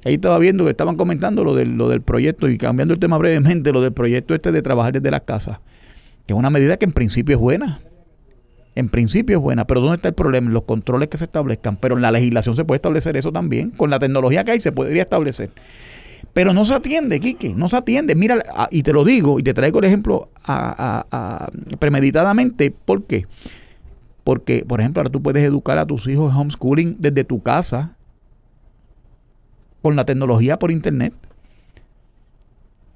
Ahí estaba viendo estaban comentando lo del, lo del proyecto y cambiando el tema brevemente, lo del proyecto este de trabajar desde las casas, que es una medida que en principio es buena. En principio es buena, pero ¿dónde está el problema? Los controles que se establezcan. Pero en la legislación se puede establecer eso también. Con la tecnología que hay se podría establecer. Pero no se atiende, Quique, no se atiende. Mira, y te lo digo y te traigo el ejemplo a, premeditadamente. ¿Por qué? Porque, por ejemplo, ahora tú puedes educar a tus hijos homeschooling desde tu casa con la tecnología por internet.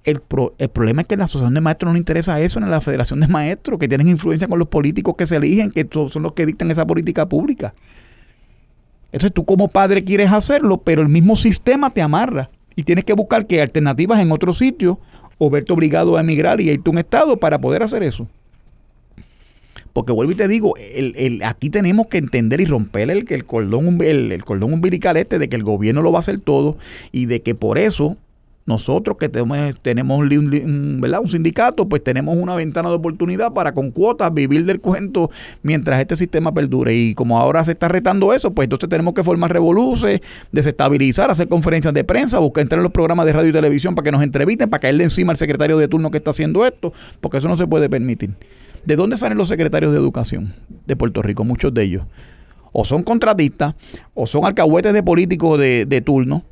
El, problema es que en la asociación de maestros no le interesa eso, en la federación de maestros, que tienen influencia con los políticos que se eligen, que son los que dictan esa política pública. Entonces tú como padre quieres hacerlo, pero el mismo sistema te amarra y tienes que buscar que alternativas en otro sitio o verte obligado a emigrar y irte a un estado para poder hacer eso. Porque vuelvo y te digo, el, el, aquí tenemos que entender y romper el, el, cordón, el, cordón umbilical este de que el gobierno lo va a hacer todo y de que por eso nosotros que tenemos, tenemos un, sindicato, pues tenemos una ventana de oportunidad para con cuotas vivir del cuento mientras este sistema perdure. Y como ahora se está retando eso, pues entonces tenemos que formar revoluciones, desestabilizar, hacer conferencias de prensa, buscar entrar en los programas de radio y televisión para que nos entrevisten, para caerle encima al secretario de turno que está haciendo esto, porque eso no se puede permitir. ¿De dónde salen los secretarios de educación de Puerto Rico? Muchos de ellos. O son contratistas, o son alcahuetes de políticos de, turno,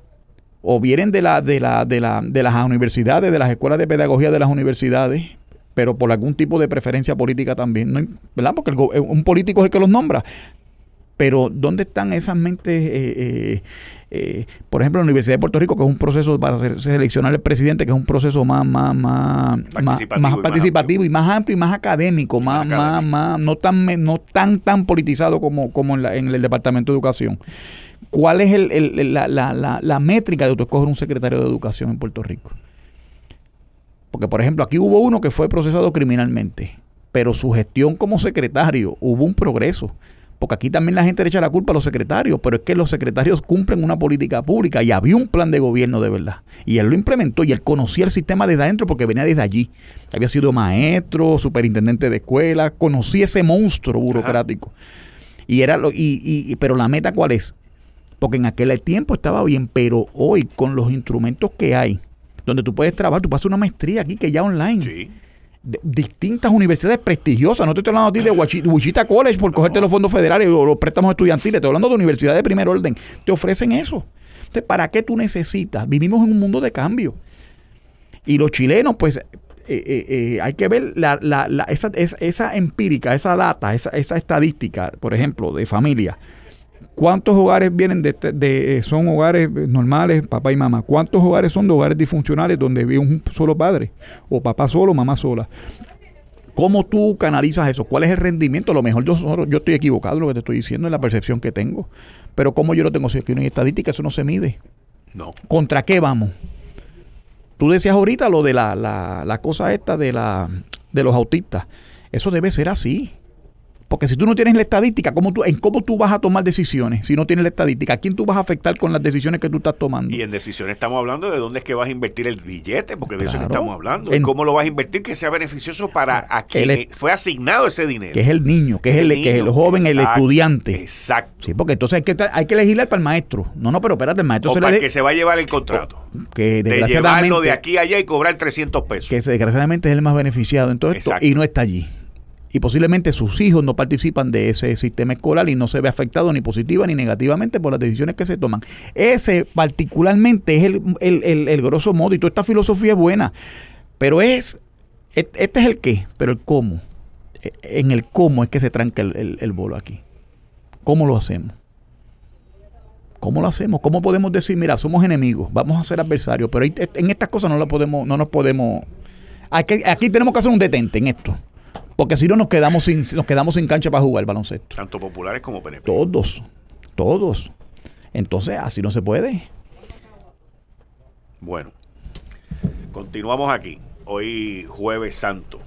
o vienen de, la, de, la, de, la, de las universidades, de las escuelas de pedagogía de las universidades, pero por algún tipo de preferencia política también, ¿no? ¿verdad? Porque eh, un político es el que los nombra. Pero ¿dónde están esas mentes eh, eh, eh, por ejemplo, la Universidad de Puerto Rico, que es un proceso para seleccionar el presidente, que es un proceso más, más, más participativo, más, participativo y, más amplio y más académico, más, más, más, no tan, no tan, tan politizado como, como en, en el Departamento de Educación. ¿Cuál es el, el, la, la, la, la, métrica de escoger un secretario de Educación en Puerto Rico? Porque, por ejemplo, aquí hubo uno que fue procesado criminalmente, pero su gestión como secretario hubo un progreso porque aquí también la gente le echa la culpa a los secretarios, pero es que los secretarios cumplen una política pública y había un plan de gobierno de verdad. Y él lo implementó y él conocía el sistema desde adentro porque venía desde allí. Había sido maestro, superintendente de escuela, conocía ese monstruo burocrático. Y era lo, y, y, pero la meta cuál es? Porque en aquel tiempo estaba bien, pero hoy con los instrumentos que hay, donde tú puedes trabajar, tú pasas una maestría aquí que ya online. Sí distintas universidades prestigiosas. No te estoy hablando a ti de Wichita College por cogerte los fondos federales o los préstamos estudiantiles. Estoy hablando de universidades de primer orden. Te ofrecen eso. Entonces, ¿para qué tú necesitas? Vivimos en un mundo de cambio. Y los chilenos, pues, eh, eh, eh, hay que ver la, la, esa, esa, empírica, esa data, esa, esa estadística, por ejemplo, de familia ¿Cuántos hogares vienen de, este, de, son hogares normales, papá y mamá? ¿Cuántos hogares son de hogares disfuncionales donde vive un solo padre? O papá solo, mamá sola. ¿Cómo tú canalizas eso? ¿Cuál es el rendimiento? A lo mejor yo, yo estoy equivocado lo que te estoy diciendo, en la percepción que tengo. Pero como yo lo tengo, si aquí no hay estadística, eso no se mide. No. ¿Contra qué vamos? Tú decías ahorita lo de la, la, la cosa esta de, la, de los autistas. Eso debe ser así. Porque si tú no tienes la estadística, ¿cómo tú, ¿en cómo tú vas a tomar decisiones si no tienes la estadística? ¿A quién tú vas a afectar con las decisiones que tú estás tomando? Y en decisiones estamos hablando de dónde es que vas a invertir el billete, porque de eso que estamos hablando. En, cómo lo vas a invertir que sea beneficioso para a quien fue asignado ese dinero. Que es el niño, que es el, que es el joven, el estudiante. Exacto. Sí, porque entonces hay que, hay que legislar para el maestro. No, no, pero espérate, el maestro o para el que se va a llevar el contrato. que de llevarlo de aquí a allá y cobrar 300 pesos. Que desgraciadamente es el más beneficiado en todo esto y no está allí y posiblemente sus hijos no participan de ese sistema escolar y no se ve afectado ni positiva ni negativamente por las decisiones que se toman. Ese particularmente es el, el, el, grosso modo y toda esta filosofía es buena, pero es, este es el qué, pero el cómo. E, en el cómo es que se tranca el, el bolo aquí. ¿Cómo lo hacemos? ¿Cómo lo hacemos? ¿Cómo podemos decir, mira, somos enemigos, vamos a ser adversarios, pero en estas cosas no, lo podemos, no nos podemos... Aquí, aquí tenemos que hacer un detente en esto porque si no nos quedamos sin, nos quedamos sin cancha para jugar el baloncesto. Tanto populares como PNP. Todos, todos. Entonces, así no se puede. Bueno, continuamos aquí. Hoy jueves santo.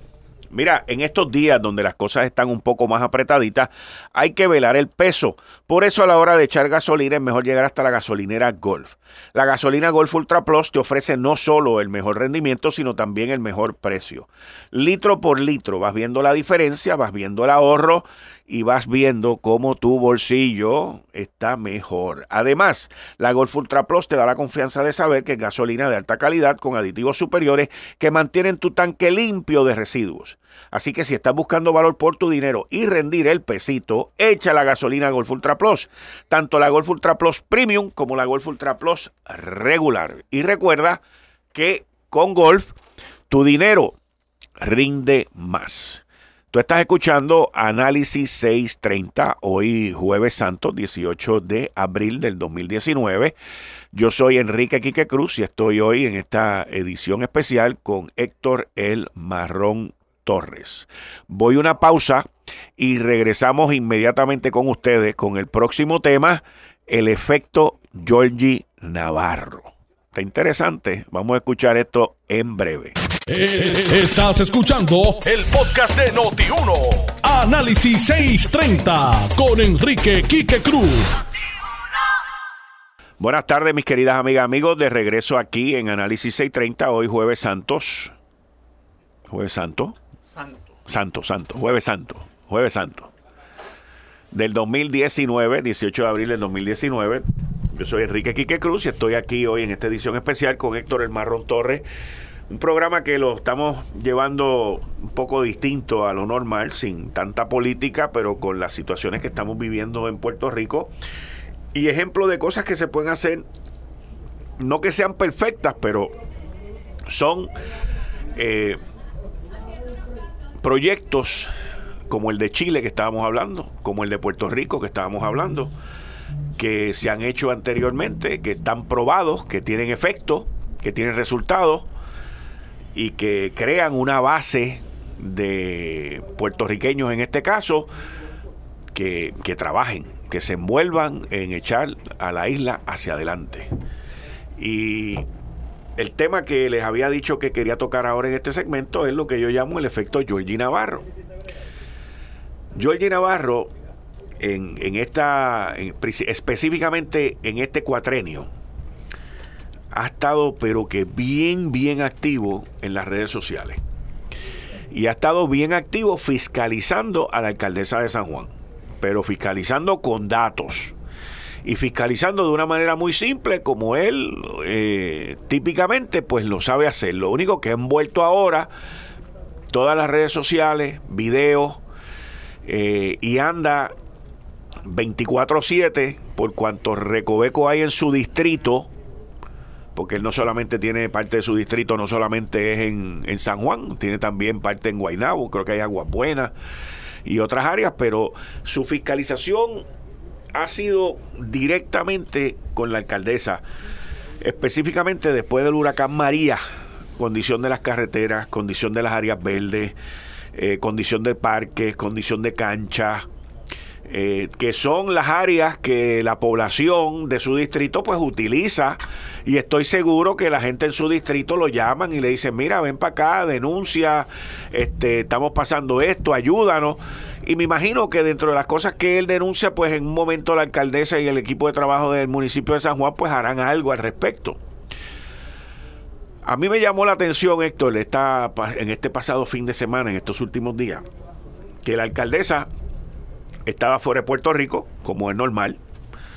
Mira, en estos días donde las cosas están un poco más apretaditas, hay que velar el peso. Por eso a la hora de echar gasolina es mejor llegar hasta la gasolinera Golf. La gasolina Golf Ultra Plus te ofrece no solo el mejor rendimiento, sino también el mejor precio. Litro por litro, vas viendo la diferencia, vas viendo el ahorro y vas viendo cómo tu bolsillo está mejor. Además, la Golf Ultra Plus te da la confianza de saber que es gasolina de alta calidad con aditivos superiores que mantienen tu tanque limpio de residuos. Así que si estás buscando valor por tu dinero y rendir el pesito, echa la gasolina Golf Ultra Plus, tanto la Golf Ultra Plus Premium como la Golf Ultra Plus regular. Y recuerda que con Golf tu dinero rinde más. Tú estás escuchando Análisis 630, hoy jueves santo, 18 de abril del 2019. Yo soy Enrique Quique Cruz y estoy hoy en esta edición especial con Héctor El Marrón Torres. Voy a una pausa y regresamos inmediatamente con ustedes con el próximo tema, el efecto Georgie Navarro. Está interesante, vamos a escuchar esto en breve. Eh, estás escuchando el podcast de Noti1. Análisis 630 con Enrique Quique Cruz. Buenas tardes, mis queridas amigas, amigos. De regreso aquí en Análisis 630, hoy Jueves Santos. ¿Jueves Santo? Santo. Santo, Santo. Jueves Santo. Jueves Santo. Del 2019, 18 de abril del 2019. Yo soy Enrique Quique Cruz y estoy aquí hoy en esta edición especial con Héctor El Marrón Torres un programa que lo estamos llevando un poco distinto a lo normal, sin tanta política, pero con las situaciones que estamos viviendo en Puerto Rico. Y ejemplo de cosas que se pueden hacer, no que sean perfectas, pero son eh, proyectos como el de Chile que estábamos hablando, como el de Puerto Rico que estábamos hablando, que se han hecho anteriormente, que están probados, que tienen efecto, que tienen resultados y que crean una base de puertorriqueños en este caso que, trabajen, que se envuelvan en echar a la isla hacia adelante. Y el tema que les había dicho que quería tocar ahora en este segmento es lo que yo llamo el efecto Georgie Navarro. Georgie Navarro, en, en esta, específicamente en este cuatrenio, ha estado pero que bien, bien activo en las redes sociales. Y ha estado bien activo fiscalizando a la alcaldesa de San Juan, pero fiscalizando con datos. Y fiscalizando de una manera muy simple, como él eh, típicamente pues lo sabe hacer. Lo único que ha envuelto ahora todas las redes sociales, videos, eh, y anda 24/7 por cuanto recoveco hay en su distrito porque él no solamente tiene parte de su distrito, no solamente es en, San Juan, tiene también parte en Guaynabo, creo que hay Aguas Buenas y otras áreas, pero su fiscalización ha sido directamente con la alcaldesa, específicamente después del huracán María, condición de las carreteras, condición de las áreas verdes, eh, condición de parques, condición de canchas, eh, que son las áreas que la población de su distrito pues utiliza y estoy seguro que la gente en su distrito lo llaman y le dicen, mira, ven para acá, denuncia, este, estamos pasando esto, ayúdanos. Y me imagino que dentro de las cosas que él denuncia, pues en un momento la alcaldesa y el equipo de trabajo del municipio de San Juan pues harán algo al respecto. A mí me llamó la atención, Héctor, en este pasado fin de semana, en estos últimos días, que la alcaldesa estaba fuera de Puerto Rico, como es normal.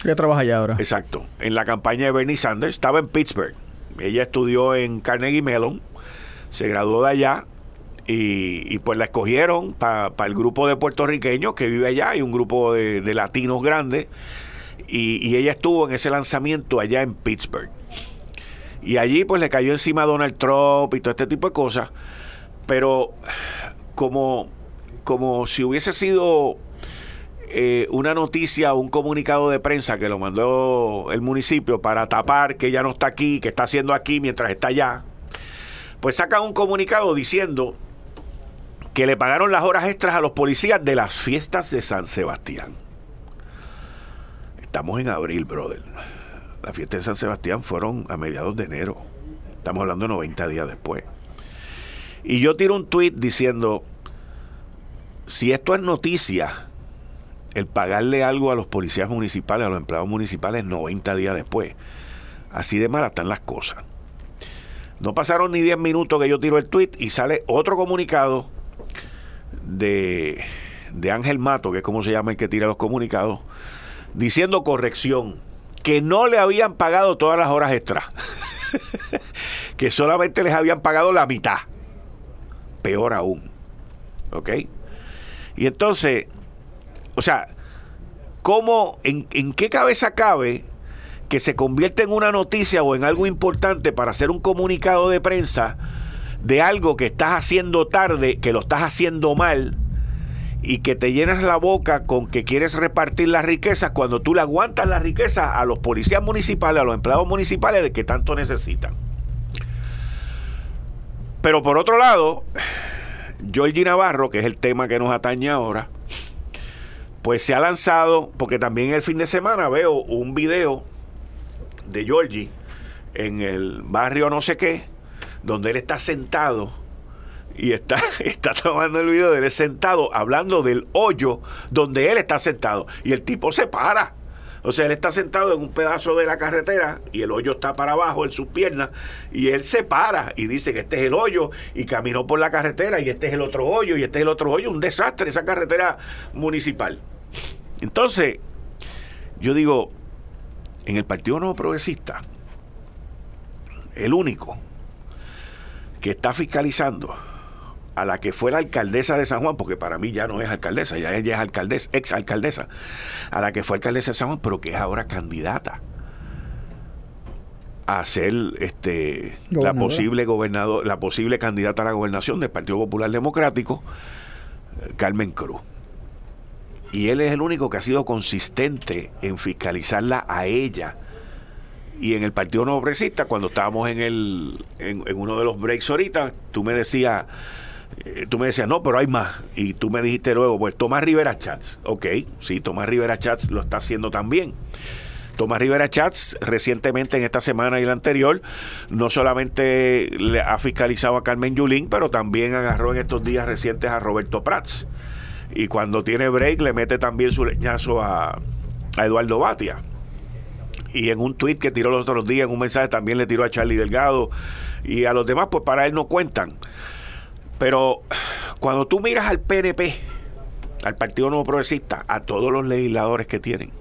Ella trabaja allá ahora. Exacto. En la campaña de Bernie Sanders, estaba en Pittsburgh. Ella estudió en Carnegie Mellon, se graduó de allá y, pues la escogieron para el grupo de puertorriqueños que vive allá y un grupo de, latinos grandes. Y, y, ella estuvo en ese lanzamiento allá en Pittsburgh. Y allí pues le cayó encima a Donald Trump y todo este tipo de cosas. Pero como, como si hubiese sido eh, una noticia, un comunicado de prensa que lo mandó el municipio para tapar que ya no está aquí, que está haciendo aquí mientras está allá, pues sacan un comunicado diciendo que le pagaron las horas extras a los policías de las fiestas de San Sebastián. estamos en abril, brother. La fiesta de San Sebastián fueron a mediados de enero. Estamos hablando de 90 días después. Y yo tiro un tweet diciendo, si esto es noticia, el pagarle algo a los policías municipales, a los empleados municipales 90 días después, así de mal están las cosas. No pasaron ni 10 minutos que yo tiro el tweet y sale otro comunicado de, de Ángel Mato, que es como se llama el que tira los comunicados, diciendo corrección, que no le habían pagado todas las horas extras, que solamente les habían pagado la mitad. Peor aún. ¿Ok? Y entonces, o sea, ¿cómo, en, qué cabeza cabe que se convierte en una noticia o en algo importante para hacer un comunicado de prensa de algo que estás haciendo tarde, que lo estás haciendo mal y que te llenas la boca con que quieres repartir las riquezas cuando tú le aguantas las riquezas a los policías municipales, a los empleados municipales de que tanto necesitan. Pero por otro lado, Georgie Navarro, que es el tema que nos atañe ahora, pues se ha lanzado, porque también el fin de semana veo un video de Georgie en el barrio no sé qué, donde él está sentado y está, está tomando el video de él sentado hablando del hoyo donde él está sentado. Y el tipo se para. O sea, él está sentado en un pedazo de la carretera y el hoyo está para abajo en sus piernas y él se para y dice que este es el hoyo y caminó por la carretera y este es el otro hoyo y este es el otro hoyo. Un desastre esa carretera municipal. Entonces, yo digo, en el Partido Nuevo Progresista, el único que está fiscalizando a la que fue la alcaldesa de San Juan, porque para mí ya no es alcaldesa, ya ella es alcaldesa, ex alcaldesa, a la que fue alcaldesa de San Juan, pero que es ahora candidata a ser este la posible gobernador, la posible candidata a la gobernación del Partido Popular Democrático, Carmen Cruz y él es el único que ha sido consistente en fiscalizarla a ella. Y en el Partido Nuevo Progresista, cuando estábamos en, el, en, uno de los breaks ahorita, tú me decías, eh, tú me decías, no, pero hay más. Y tú me dijiste luego, pues Tomás Rivera Chats. Ok, sí, Tomás Rivera Chats lo está haciendo también. Tomás Rivera Chats recientemente en esta semana y la anterior no solamente le ha fiscalizado a Carmen Yulín, pero también agarró en estos días recientes a Roberto Prats y cuando tiene break le mete también su leñazo a, Eduardo Batia. Y en un tweet que tiró los otros días, en un mensaje también le tiró a Charlie Delgado y a los demás, pues para él no cuentan. Pero cuando tú miras al PNP, al Partido Nuevo Progresista, a todos los legisladores que tienen,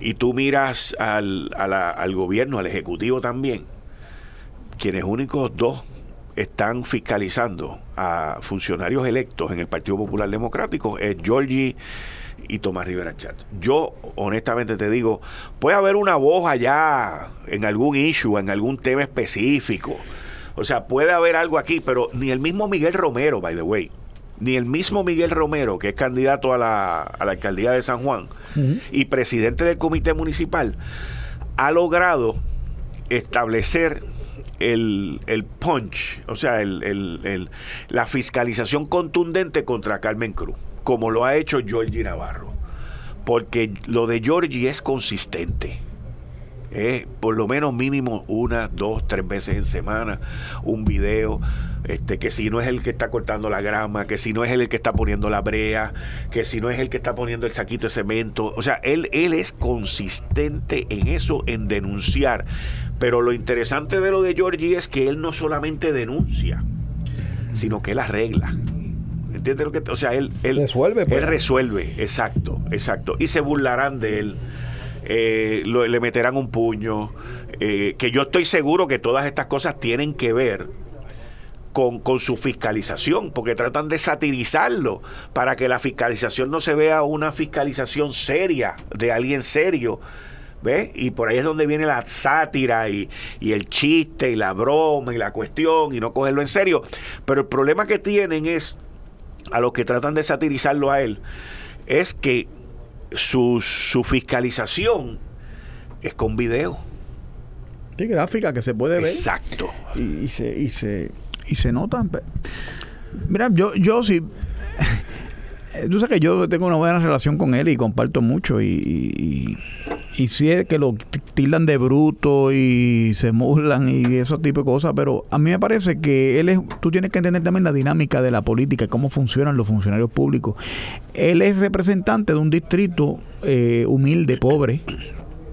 y tú miras al, al gobierno, al Ejecutivo también, quienes únicos dos están fiscalizando a funcionarios electos en el Partido Popular Democrático es Georgie y Tomás Rivera Chat. Yo, honestamente te digo, puede haber una voz allá en algún issue, en algún tema específico. O sea, puede haber algo aquí, pero ni el mismo Miguel Romero, by the way, ni el mismo Miguel Romero, que es candidato a la, a la alcaldía de San Juan y presidente del comité municipal, ha logrado establecer el, el punch, o sea, el, el, la fiscalización contundente contra Carmen Cruz, como lo ha hecho Georgie Navarro. Porque lo de Georgie es consistente. Eh, por lo menos mínimo una, dos, tres veces en semana, un video, este, que si no es el que está cortando la grama, que si no es el que está poniendo la brea, que si no es el que está poniendo el saquito de cemento. O sea, él, él es consistente en eso, en denunciar. Pero lo interesante de lo de Georgie es que él no solamente denuncia, sino que él arregla. ¿Entiendes lo que? O sea, él, él resuelve. Él pues. resuelve, exacto, exacto. Y se burlarán de él. Eh, le meterán un puño. Eh, que yo estoy seguro que todas estas cosas tienen que ver con, con, su fiscalización, porque tratan de satirizarlo para que la fiscalización no se vea una fiscalización seria de alguien serio ¿Ves? Y por ahí es donde viene la sátira y, el chiste y la broma y la cuestión y no cogerlo en serio. Pero el problema que tienen es, a los que tratan de satirizarlo a él, es que su, su fiscalización es con video. Sí, gráfica que se puede ver. Exacto. Y, se, y, se, y se notan. Mira, yo, yo sí. Eh, tú sabes que yo tengo una buena relación con él y comparto mucho y, y, sí es que lo tildan de bruto y se muslan y esos tipo de cosas, pero a mí me parece que él es, tú tienes que entender también la dinámica de la política y cómo funcionan los funcionarios públicos. Él es representante de un distrito eh, humilde, pobre,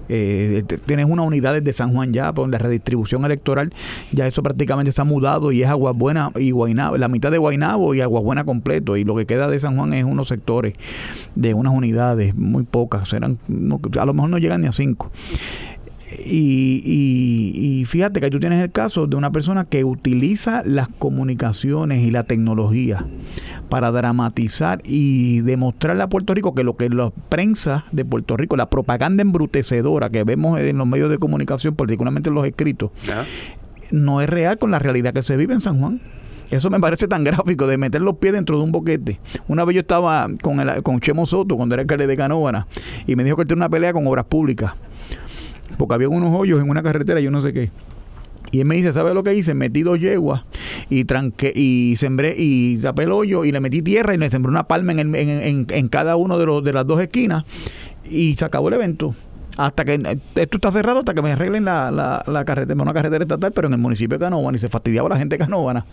eh, tienes unas unidades de San Juan ya, por la redistribución electoral, ya eso prácticamente se ha mudado y es Aguabuena y Guainabo, la mitad de Guainabo y Aguabuena completo, y lo que queda de San Juan es unos sectores de unas unidades, muy pocas, serán, a lo mejor no llegan ni a cinco. Y, fíjate que tú tienes el caso de una persona que utiliza las comunicaciones y la tecnología para dramatizar y demostrarle a Puerto Rico que lo que la prensa de Puerto Rico, la propaganda embrutecedora que vemos en los medios de comunicación, particularmente en los escritos, no es real con la realidad que se vive en San Juan. Eso me parece tan gráfico de meter los pies dentro de un boquete. Una vez yo estaba con, el, con Chemo Soto, cuando era alcalde de Canóvana, y me dijo que él tenía una pelea con obras públicas porque había unos hoyos en una carretera, yo no sé qué. Y él me dice, ¿sabe lo que hice? Metí dos yeguas y tranqué, y sembré, y tapé el hoyo y le metí tierra y le sembré una palma en, en, en, cada uno de, los, de las dos esquinas y se acabó el evento hasta que esto está cerrado hasta que me arreglen la, la, la carretera, una carretera estatal, pero en el municipio de Canóvana y se fastidiaba la gente de.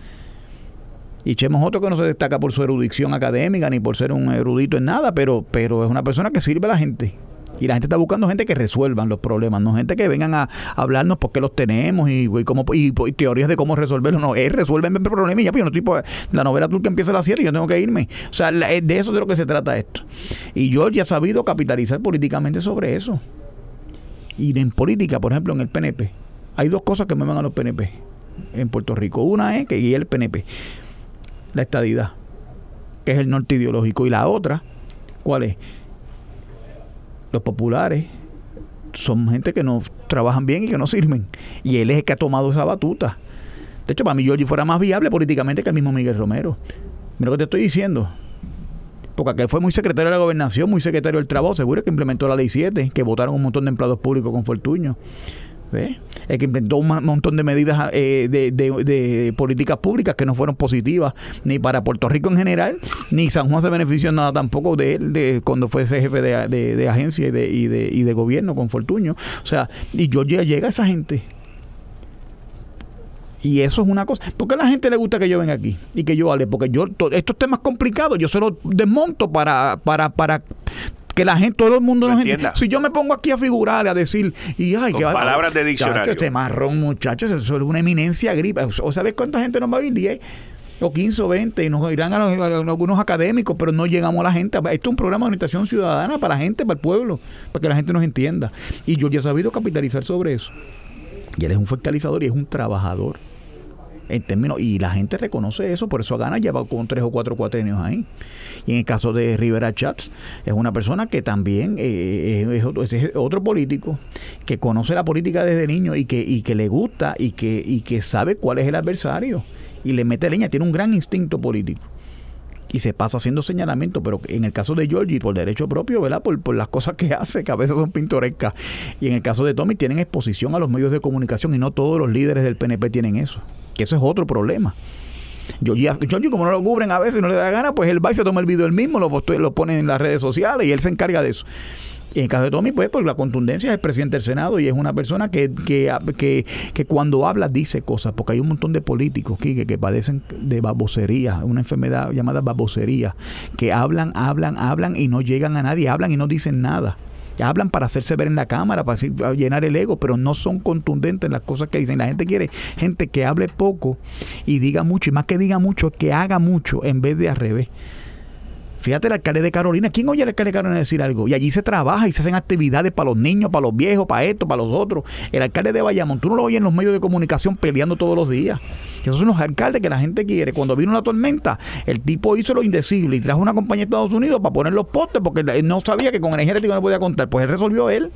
Y Chemo otro que no se destaca por su erudición académica ni por ser un erudito en nada, pero, pero es una persona que sirve a la gente. Y la gente está buscando gente que resuelvan los problemas, no gente que vengan a hablarnos por qué los tenemos y, cómo, y, teorías de cómo resolverlos. No, es resuelven el problema y ya, pues yo no estoy la novela turca empieza a las 7 y yo tengo que irme. O sea, de eso de lo que se trata esto. Y yo ya he sabido capitalizar políticamente sobre eso. Y en política, por ejemplo, en el PNP, hay dos cosas que me van a los PNP en Puerto Rico. Una es que y el PNP, la estadidad, que es el norte ideológico. Y la otra, ¿cuál es? Los populares son gente que no trabajan bien y que no sirven. Y él es el que ha tomado esa batuta. De hecho, para mí Giorgi fuera más viable políticamente que el mismo Miguel Romero. Mira lo que te estoy diciendo. Porque aquel fue muy secretario de la gobernación, muy secretario del trabajo, seguro que implementó la ley 7, que votaron un montón de empleados públicos con Fortuño. El que inventó un montón de medidas eh, de, políticas públicas que no fueron positivas ni para Puerto Rico en general, ni San Juan se benefició en nada tampoco de él de, cuando fue ese jefe de, agencia y de, y, de, y de gobierno con Fortuño. O sea, y Georgia llega a esa gente. Y eso es una cosa. ¿Por qué a la gente le gusta que yo venga aquí y que yo hable? Porque yo, estos temas complicados, yo se los desmonto para, para, para que la gente, todo el mundo nos entienda. Si yo me pongo aquí a figurar, a decir, y ay, que palabras de diccionario. este marrón, muchachos, eso es una eminencia gripa. ¿O sabes cuánta gente nos va a ir? 10 o 15 o 20 y nos irán a, algunos académicos, pero no llegamos a la gente. Esto es un programa de orientación ciudadana para la gente, para el pueblo, para que la gente nos entienda. Y yo ya he sabido capitalizar sobre eso. Y él es un fiscalizador y es un trabajador en términos, y la gente reconoce eso, por eso gana lleva con tres o cuatro cuatrenios ahí. Y en el caso de Rivera Chats, es una persona que también eh, es, otro, político que conoce la política desde niño y que, y que le gusta y que, y que sabe cuál es el adversario y le mete leña, tiene un gran instinto político y se pasa haciendo señalamiento, pero en el caso de Georgie, por derecho propio, ¿verdad? Por, por las cosas que hace, que a veces son pintorescas. Y en el caso de Tommy, tienen exposición a los medios de comunicación y no todos los líderes del PNP tienen eso. Que eso es otro problema. Georgie, como no lo cubren a veces y no le da gana, pues él va y se toma el video él mismo, lo, lo pone en las redes sociales y él se encarga de eso. Y en caso de Tommy, pues, por la contundencia es el presidente del Senado y es una persona que, que, que, que cuando habla dice cosas, porque hay un montón de políticos que, que padecen de babosería, una enfermedad llamada babosería, que hablan, hablan, hablan y no llegan a nadie, hablan y no dicen nada hablan para hacerse ver en la cámara, para, llenar el ego, pero no son contundentes en las cosas que dicen. La gente quiere gente que hable poco y diga mucho, y más que diga mucho, que haga mucho en vez de al revés. Fíjate el alcalde de Carolina. ¿Quién oye al alcalde de Carolina decir algo? Y allí se trabaja y se hacen actividades para los niños, para los viejos, para esto, para los otros. El alcalde de Bayamón, tú no lo oyes en los medios de comunicación peleando todos los días. Esos son los alcaldes que la gente quiere. Cuando vino la tormenta, el tipo hizo lo indecible y trajo una compañía de Estados Unidos para poner los postes porque él no sabía que con energía eléctrica no podía contar. Pues él resolvió él.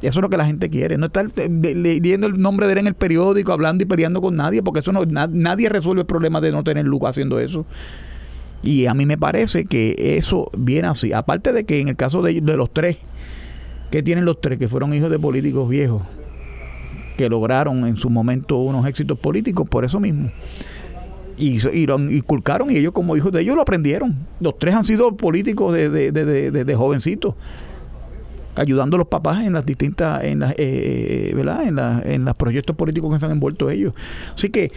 Eso es lo que la gente quiere, no estar leyendo el nombre de él en el periódico, hablando y peleando con nadie, porque eso no, nadie resuelve el problema de no tener luz haciendo eso. Y a mí me parece que eso viene así. Aparte de que en el caso de, de los tres, que tienen los tres, que fueron hijos de políticos viejos, que lograron en su momento unos éxitos políticos por eso mismo. Y, y lo inculcaron y ellos como hijos de ellos lo aprendieron. Los tres han sido políticos desde de, de, de, jovencitos ayudando a los papás en las distintas, en las, eh, ¿verdad? En, la, en los proyectos políticos que se han envuelto ellos. Así que,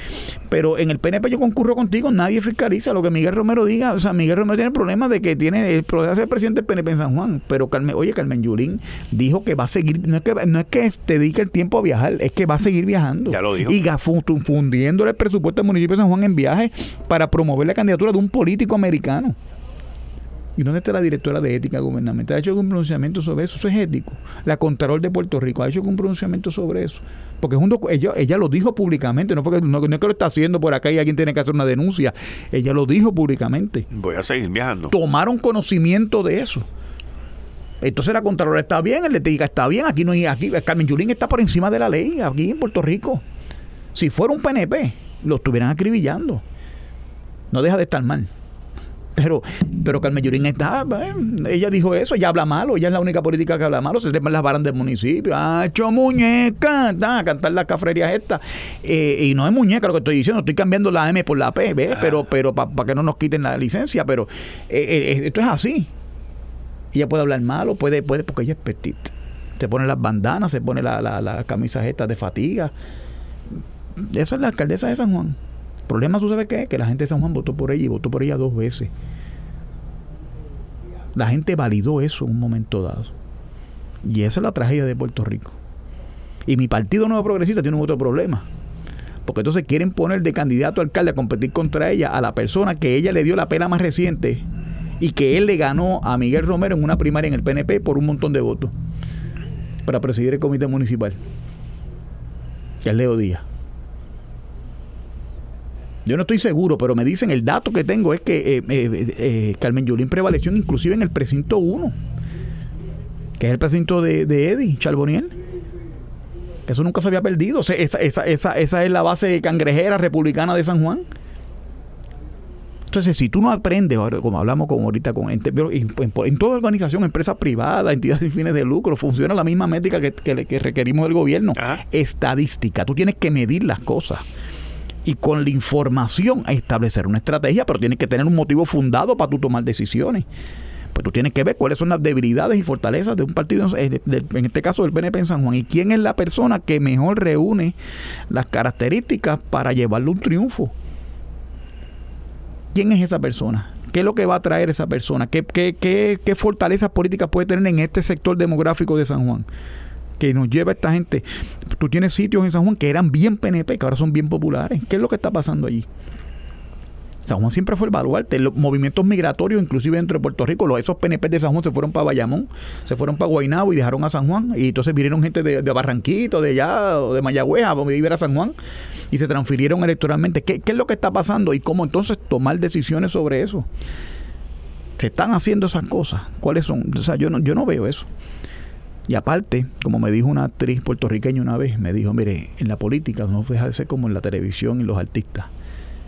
pero en el PNP yo concurro contigo, nadie fiscaliza lo que Miguel Romero diga. O sea, Miguel Romero tiene el problema de que tiene el problema de ser presidente del PNP en San Juan. Pero Carmen, oye, Carmen Yulín dijo que va a seguir, no es que, no es que te dedique el tiempo a viajar, es que va a seguir viajando. Ya lo dijo. Y fundiendo el presupuesto del municipio de San Juan en viaje para promover la candidatura de un político americano. ¿Y dónde está la directora de ética gubernamental? ¿Ha hecho algún pronunciamiento sobre eso? Eso es ético. La Contralor de Puerto Rico ha hecho algún pronunciamiento sobre eso. Porque ella, ella lo dijo públicamente, no, porque, no, es que lo está haciendo por acá y alguien tiene que hacer una denuncia. Ella lo dijo públicamente. Voy a seguir viajando. Tomaron conocimiento de eso. Entonces la Contralor está bien, el ética está bien. Aquí no hay, aquí Carmen Yulín está por encima de la ley, aquí en Puerto Rico. Si fuera un PNP, lo estuvieran acribillando. No deja de estar mal. Pero, pero Carmen Yurín está, ella dijo eso, ella habla malo, ella es la única política que habla malo, se trepan las varas del municipio, ha hecho muñeca, a cantar las cafrerías estas. Eh, y no es muñeca lo que estoy diciendo, estoy cambiando la M por la P, ¿ves? Pero, pero para que no nos quiten la licencia, pero eh, eh, esto es así. Ella puede hablar malo, puede, puede, porque ella es petita. Se pone las bandanas, se pone las la, camisas estas de fatiga. Esa es la alcaldesa de San Juan. Problema, ¿tú sabes qué? Que la gente de San Juan votó por ella y votó por ella dos veces. La gente validó eso en un momento dado. Y esa es la tragedia de Puerto Rico. Y mi partido Nuevo Progresista tiene otro problema. Porque entonces quieren poner de candidato a alcalde a competir contra ella a la persona que ella le dio la pena más reciente y que él le ganó a Miguel Romero en una primaria en el PNP por un montón de votos para presidir el comité municipal. Que es Leo Díaz. Yo no estoy seguro, pero me dicen, el dato que tengo es que eh, eh, eh, Carmen Yulín prevaleció inclusive en el precinto 1, que es el precinto de, de Eddie Charboniel. Eso nunca se había perdido. esa, esa, esa, esa es la base cangrejera republicana de San Juan. Entonces, si tú no aprendes, como hablamos como ahorita con en, en, toda organización, empresa privada, entidades sin fines de lucro, funciona la misma métrica que, que, requerimos del gobierno. Estadística. Tú tienes que medir las cosas y con la información a establecer una estrategia, pero tienes que tener un motivo fundado para tú tomar decisiones. Pues tú tienes que ver cuáles son las debilidades y fortalezas de un partido, en este caso del PNP en San Juan, y quién es la persona que mejor reúne las características para llevarle un triunfo. ¿Quién es esa persona? ¿Qué es lo que va a traer esa persona? ¿Qué, qué, qué, qué fortalezas políticas puede tener en este sector demográfico de San Juan? Que nos lleva esta gente. Tú tienes sitios en San Juan que eran bien PNP, que ahora son bien populares. ¿Qué es lo que está pasando allí? San Juan siempre fue el baluarte. Los movimientos migratorios, inclusive dentro de Puerto Rico, los, esos PNP de San Juan se fueron para Bayamón, se fueron para Guaynabo y dejaron a San Juan. Y entonces vinieron gente de, Barranquito, de allá, de Mayagüez, a vivir a San Juan y se transfirieron electoralmente. ¿Qué, ¿Qué, es lo que está pasando y cómo entonces tomar decisiones sobre eso? Se están haciendo esas cosas. ¿Cuáles son? O sea, yo no, yo no veo eso. Y aparte, como me dijo una actriz puertorriqueña una vez, me dijo, mire, en la política no deja de ser como en la televisión y los artistas.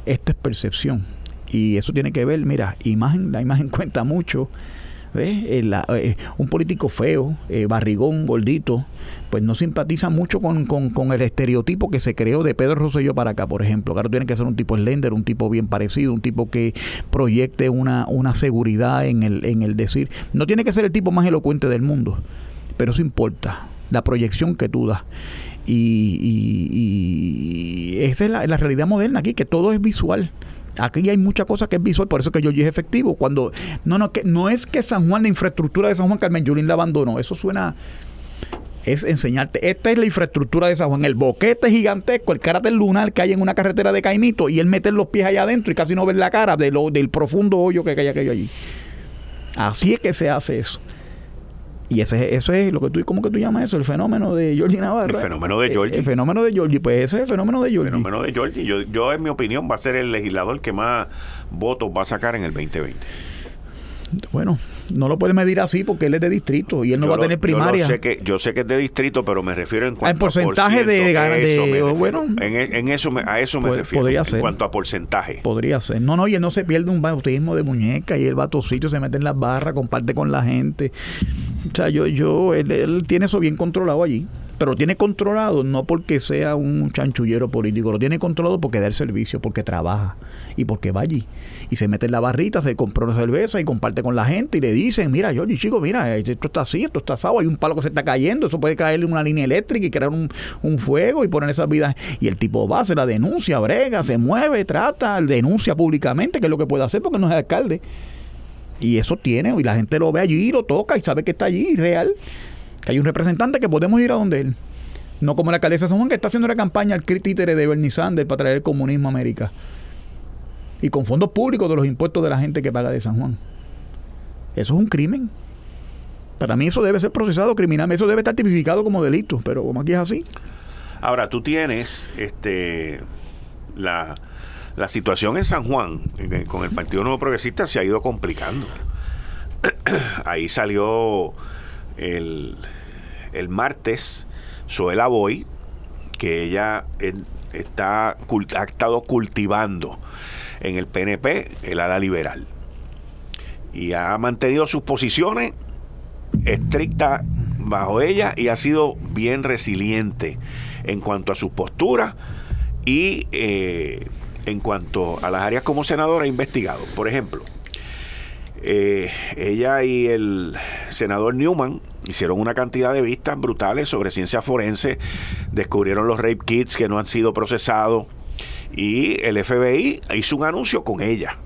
Esto es percepción. Y eso tiene que ver, mira, imagen, la imagen cuenta mucho. ¿ves? Eh, eh, un político feo, eh, barrigón, gordito, pues no simpatiza mucho con, con, el estereotipo que se creó de Pedro Rosselló para acá, por ejemplo. Claro, tiene que ser un tipo slender, un tipo bien parecido, un tipo que proyecte una, una seguridad en el, en el decir. No tiene que ser el tipo más elocuente del mundo pero eso importa, la proyección que tú das. Y, esa es la, realidad moderna aquí, que todo es visual. Aquí hay mucha cosa que es visual, por eso que yo es efectivo. Cuando no, no, que no es que San Juan, la infraestructura de San Juan Carmen Yulín la abandonó. Eso suena es enseñarte, esta es la infraestructura de San Juan, el boquete gigantesco, el cráter lunar que hay en una carretera de Caimito y él mete los pies allá adentro y casi no ve la cara de lo, del profundo hoyo que hay aquello allí. Así es que se hace eso. Y ese, eso es lo que tú, ¿cómo que tú llamas eso? El fenómeno de Georgie Navarro. El fenómeno de Georgie. El, fenómeno de Georgie, pues ese es el fenómeno de Georgie. El fenómeno de Georgie. Yo, yo, en mi opinión, va a ser el legislador que más votos va a sacar en el 2020. Bueno, no lo puede medir así porque él es de distrito y él no va a tener primaria. Yo, sé que, yo sé que es de distrito, pero me refiero en cuanto a porcentaje de, de, bueno, en, en, eso a eso me refiero. Podría ser. En cuanto a porcentaje. Podría ser. No, no, y él no se pierde un bautismo de muñeca y él va a todos sitios, se mete en las barras, comparte con la gente. O sea, yo, yo, él, tiene eso bien controlado allí. Pero lo tiene controlado no porque sea un chanchullero político, lo tiene controlado porque da el servicio, porque trabaja y porque va allí. Y se mete en la barrita, se compra una cerveza y comparte con la gente y le dicen, mira, yo chico, mira, esto está así, esto está asado, hay un palo que se está cayendo, eso puede caerle una línea eléctrica y crear un, un fuego y poner esas vidas. Y el tipo va, se la denuncia, brega, se mueve, trata, denuncia públicamente, que es lo que puede hacer porque no es alcalde. Y eso tiene, y la gente lo ve allí, lo toca y sabe que está allí, real que hay un representante que podemos ir a donde él. No como la alcaldesa de San Juan que está haciendo la campaña al títere de Bernie Sanders para traer el comunismo a América. Y con fondos públicos de los impuestos de la gente que paga de San Juan. Eso es un crimen. Para mí eso debe ser procesado criminalmente, eso debe estar tipificado como delito, pero como aquí es así. Ahora, tú tienes este la, la situación en San Juan con el Partido Nuevo Progresista se ha ido complicando. Ahí salió el, el martes Zoela Boy, que ella está, ha estado cultivando en el PNP el ala liberal y ha mantenido sus posiciones estrictas bajo ella y ha sido bien resiliente en cuanto a sus posturas y eh, en cuanto a las áreas como senadora ha investigado. Por ejemplo, eh, ella y el senador Newman hicieron una cantidad de vistas brutales sobre ciencia forense, descubrieron los rape kits que no han sido procesados y el FBI hizo un anuncio con ella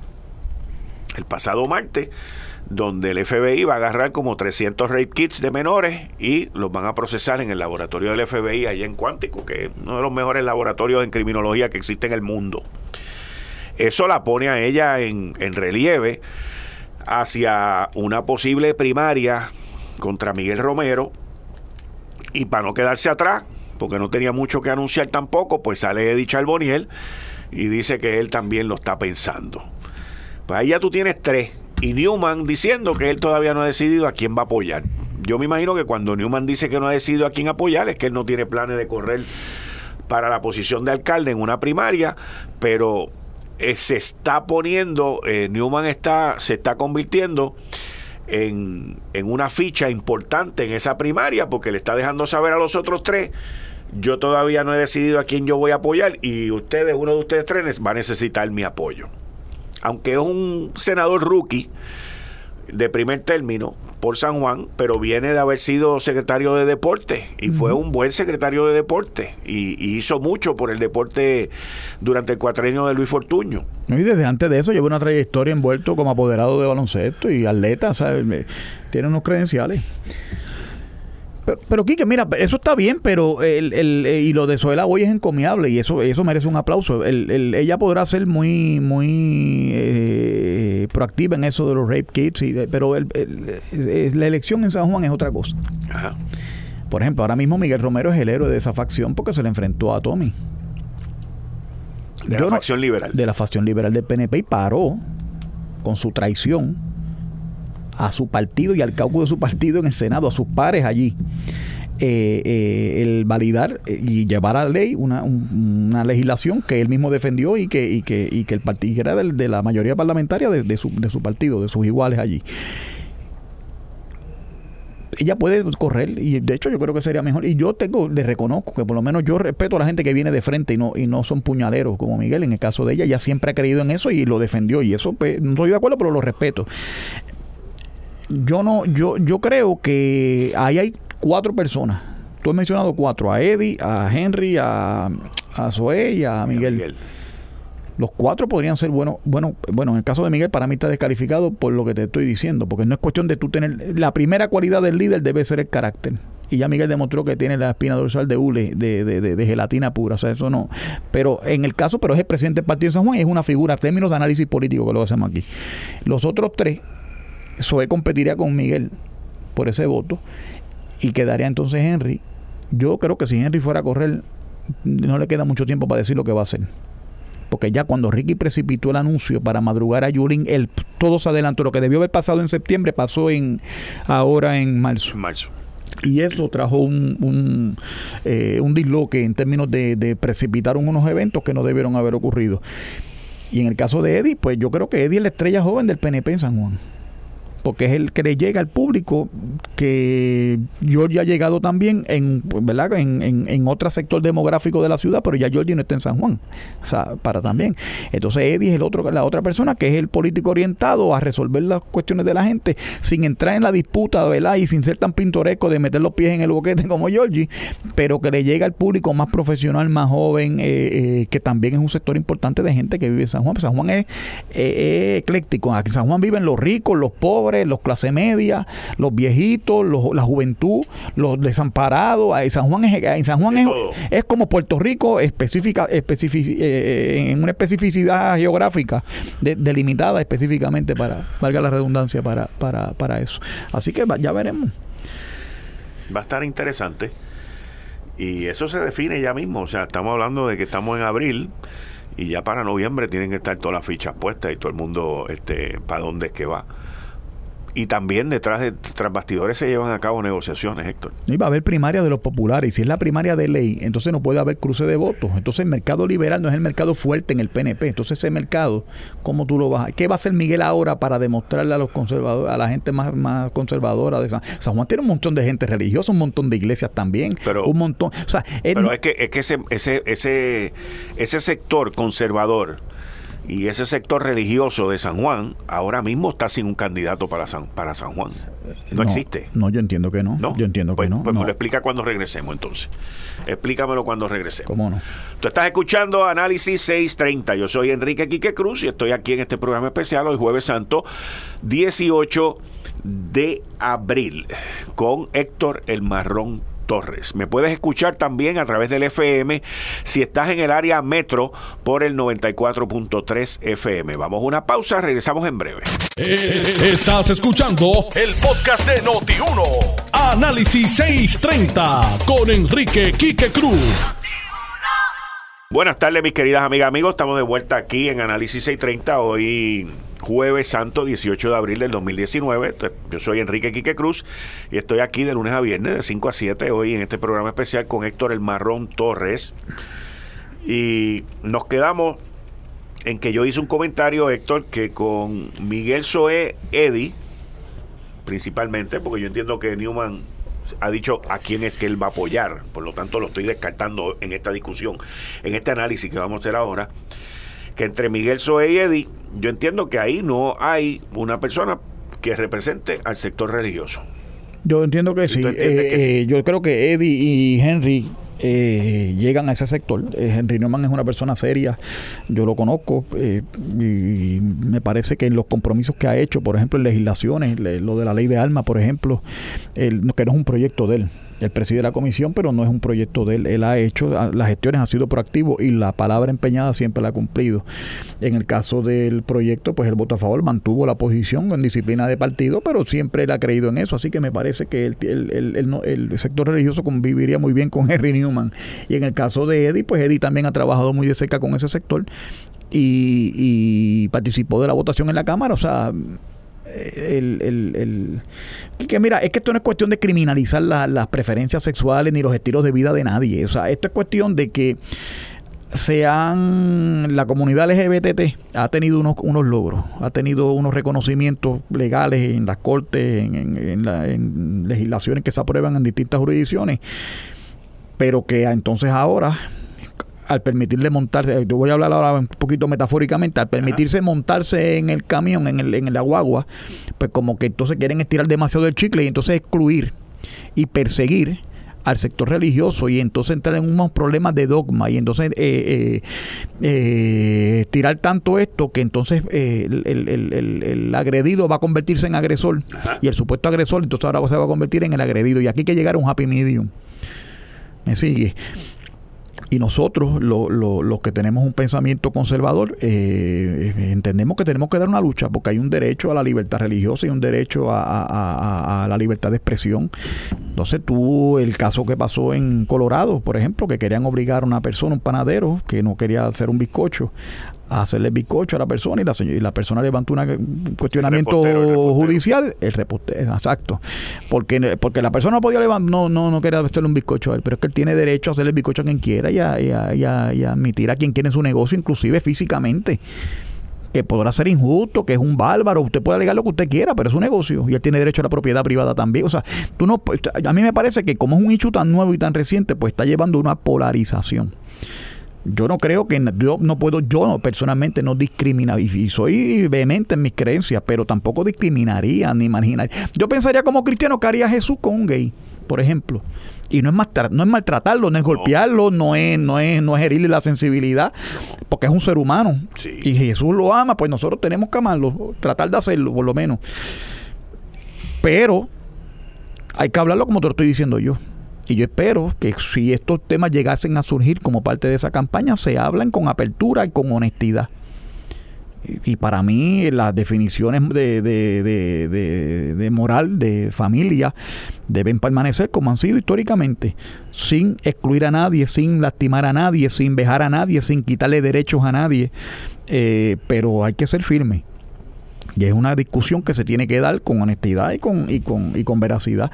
el pasado martes donde el FBI va a agarrar como 300 rape kits de menores y los van a procesar en el laboratorio del FBI allá en Cuántico, que es uno de los mejores laboratorios en criminología que existe en el mundo. Eso la pone a ella en, en relieve hacia una posible primaria contra Miguel Romero y para no quedarse atrás, porque no tenía mucho que anunciar tampoco, pues sale Eddie Charboniel y dice que él también lo está pensando. Pues ahí ya tú tienes tres. Y Newman diciendo que él todavía no ha decidido a quién va a apoyar. Yo me imagino que cuando Newman dice que no ha decidido a quién apoyar es que él no tiene planes de correr para la posición de alcalde en una primaria, pero eh, se está poniendo, eh, Newman está, se está convirtiendo en, en, una ficha importante en esa primaria porque le está dejando saber a los otros tres, yo todavía no he decidido a quién yo voy a apoyar y ustedes, uno de ustedes tres, va a necesitar mi apoyo. Aunque es un senador rookie, de primer término por San Juan, pero viene de haber sido secretario de deporte y fue un buen secretario de deporte y, hizo mucho por el deporte durante el cuatrenio de Luis Fortuño. Y desde antes de eso lleva una trayectoria envuelto como apoderado de baloncesto y atleta, tiene unos credenciales. Pero, pero Quique, mira, eso está bien, pero el, el, eh, y lo de Zoela hoy es encomiable y eso eso merece un aplauso. El, ella podrá ser muy muy eh, proactiva en eso de los rape kits, y, pero la elección en San Juan es otra cosa. Por ejemplo, ahora mismo Miguel Romero es el héroe de esa facción porque se le enfrentó a Tommy. De la facción liberal. De la facción liberal del PNP y paró con su traición a su partido y al caucus de su partido en el Senado, a sus pares allí. Eh, eh, el validar eh, y llevar a ley una, una, legislación que él mismo defendió y que, y que, y que el partido era de, la mayoría parlamentaria de, su, de su partido, de sus iguales allí ella puede correr y de hecho yo creo que sería mejor y yo tengo le reconozco que por lo menos yo respeto a la gente que viene de frente y no y no son puñaleros como Miguel en el caso de ella ella siempre ha creído en eso y lo defendió y eso pues, no estoy de acuerdo pero lo respeto yo no, yo, yo creo que ahí hay cuatro personas. Tú has mencionado cuatro, a Eddie, a Henry, a, a Zoe y a Miguel. Los cuatro podrían ser buenos. Bueno, bueno, en el caso de Miguel, para mí está descalificado por lo que te estoy diciendo, porque no es cuestión de tú tener. La primera cualidad del líder debe ser el carácter. Y ya Miguel demostró que tiene la espina dorsal de hule, de, de, de, gelatina pura. O sea, eso no. Pero en el caso, pero es el presidente del Partido de San Juan es una figura, términos de análisis político que lo hacemos aquí. Los otros tres Zoe competiría con Miguel por ese voto y quedaría entonces Henry. Yo creo que si Henry fuera a correr, no le queda mucho tiempo para decir lo que va a hacer. Porque ya cuando Ricky precipitó el anuncio para madrugar a Yulín, el, todo se adelantó. Lo que debió haber pasado en septiembre pasó en ahora en marzo. marzo. Y eso trajo un, un, eh, un disloque en términos de, de precipitar unos eventos que no debieron haber ocurrido. Y en el caso de Eddie, pues yo creo que Eddie es la estrella joven del PNP en San Juan porque es el que le llega al público que Georgie ha llegado también en, ¿verdad? En, en, otro sector demográfico de la ciudad, pero ya Georgie no está en San Juan, o sea, para también. Entonces Eddie es el otro, la otra persona que es el político orientado a resolver las cuestiones de la gente sin entrar en la disputa, ¿verdad? Y sin ser tan pintoresco de meter los pies en el boquete como Georgie, pero que le llega al público más profesional, más joven, eh, eh, que también es un sector importante de gente que vive en San Juan. San Juan es, eh, ecléctico. Aquí en San Juan viven los ricos, los pobres, los clase media, los viejitos, la juventud, los desamparados. En San Juan es, en San Juan es, como Puerto Rico específica, en una especificidad geográfica delimitada específicamente para, valga la redundancia, para, para, para eso. Así que ya veremos. Va a estar interesante. Y eso se define ya mismo. O sea, estamos hablando de que estamos en abril y ya para noviembre tienen que estar todas las fichas puestas y todo el mundo este, para dónde es que va y también detrás de tras bastidores se llevan a cabo negociaciones, Héctor. Y va a haber primaria de los populares. Y si es la primaria de ley, entonces no puede haber cruce de votos. Entonces el mercado liberal no es el mercado fuerte en el PNP. Entonces ese mercado, ¿cómo tú lo vas a... ¿Qué va a hacer Miguel ahora para demostrarle a los conservadores, a la gente más, más conservadora de San... San Juan? Tiene un montón de gente religiosa, un montón de iglesias también. Pero, un montón. O sea, pero es que, es que ese, ese, ese, ese sector conservador y ese sector religioso de San Juan ahora mismo está sin un candidato para San, para San Juan. No, existe. No, yo entiendo que no. Yo entiendo que pues, no. Pues me lo explica cuando regresemos entonces. Explícamelo cuando regresemos. ¿Cómo no? Tú estás escuchando Análisis 630. Yo soy Enrique Quique Cruz y estoy aquí en este programa especial hoy jueves santo 18 de abril con Héctor El Marrón Torres. Me puedes escuchar también a través del FM si estás en el área metro por el 94.3 FM. Vamos a una pausa, regresamos en breve. Eh, estás escuchando el podcast de Noti1. Análisis 630 con Enrique Quique Cruz. Buenas tardes, mis queridas amigas, amigos. Estamos de vuelta aquí en Análisis 630. Hoy jueves santo 18 de abril del 2019. Yo soy Enrique Quique Cruz y estoy aquí de lunes a viernes de 5 a 7 hoy en este programa especial con Héctor El Marrón Torres. Y nos quedamos en que yo hice un comentario, Héctor, que con Miguel Soe Eddy, principalmente, porque yo entiendo que Newman ha dicho a quién es que él va a apoyar, por lo tanto lo estoy descartando en esta discusión, en este análisis que vamos a hacer ahora que entre Miguel Soe y Eddie, yo entiendo que ahí no hay una persona que represente al sector religioso. Yo entiendo que sí. Eh, yo creo que Eddie y Henry eh, llegan a ese sector. Eh, Henry Neumann es una persona seria, yo lo conozco y me parece que en los compromisos que ha hecho, por ejemplo, en legislaciones, lo de la ley de armas, por ejemplo, que no es un proyecto de él, él preside la comisión, pero no es un proyecto de él. Él ha hecho, ah, las gestiones han sido proactivo y la palabra empeñada siempre la ha cumplido. En el caso del proyecto, pues el voto a favor mantuvo la posición en disciplina de partido, pero siempre él ha creído en eso. Así que me parece que el, el, sector religioso conviviría muy bien con Henry Newman. Y en el caso de Eddie, pues Eddie también ha trabajado muy de cerca con ese sector y, y participó de la votación en la Cámara. O sea, el, el, que mira, es que esto no es cuestión de criminalizar las preferencias sexuales ni los estilos de vida de nadie. O sea, esto es cuestión de que sean la comunidad LGBT ha tenido unos, unos logros, ha tenido unos reconocimientos legales en las cortes, en, en, en legislaciones que se aprueban en distintas jurisdicciones, pero que entonces ahora al permitirle montarse, yo voy a hablar ahora un poquito metafóricamente, al permitirse montarse en el camión, en el, en el aguagua, pues como que entonces quieren estirar demasiado el chicle y entonces excluir y perseguir al sector religioso y entonces entrar en unos problemas de dogma y entonces eh, eh, eh tirar tanto esto que entonces eh, el, el, el, el, agredido va a convertirse en agresor y el supuesto agresor entonces ahora se va a convertir en el agredido y aquí hay que llegar a un happy medium. ¿Me sigue? Y nosotros, los que tenemos un pensamiento conservador, eh, entendemos que tenemos que dar una lucha porque hay un derecho a la libertad religiosa y un derecho a, la libertad de expresión. Entonces tú, el caso que pasó en Colorado, por ejemplo, que querían obligar a una persona, un panadero, que no quería hacer un bizcocho, a hacerle bizcocho a la persona y la, y la persona levantó un cuestionamiento judicial, el repostero, exacto. Porque, porque la persona no podía levantar, no, no, no quería hacerle un bizcocho a él, pero es que él tiene derecho a hacerle el bizcocho a quien quiera y a, y a, y a, admitir a quien quiere en su negocio, inclusive físicamente que podrá ser injusto, que es un bárbaro, usted puede alegar lo que usted quiera, pero es un negocio y él tiene derecho a la propiedad privada también. O sea, tú no, a mí me parece que como es un hecho tan nuevo y tan reciente, pues está llevando una polarización. Yo no creo que yo no puedo, yo personalmente no discriminar y, soy vehemente en mis creencias, pero tampoco discriminaría ni imaginaría. Yo pensaría como cristiano que haría Jesús con un gay, por ejemplo. Y no es, no es maltratarlo, no es golpearlo, no es, no es, no es herirle la sensibilidad, porque es un ser humano. Y Jesús lo ama, pues nosotros tenemos que amarlo, tratar de hacerlo, por lo menos. Pero hay que hablarlo como te lo estoy diciendo yo. Y yo espero que si estos temas llegasen a surgir como parte de esa campaña, se hablen con apertura y con honestidad. Y, para mí las definiciones de, de, de, moral, de familia, deben permanecer como han sido históricamente, sin excluir a nadie, sin lastimar a nadie, sin vejar a nadie, sin quitarle derechos a nadie. Eh, pero hay que ser firme. Y es una discusión que se tiene que dar con honestidad y con, y con, y con veracidad.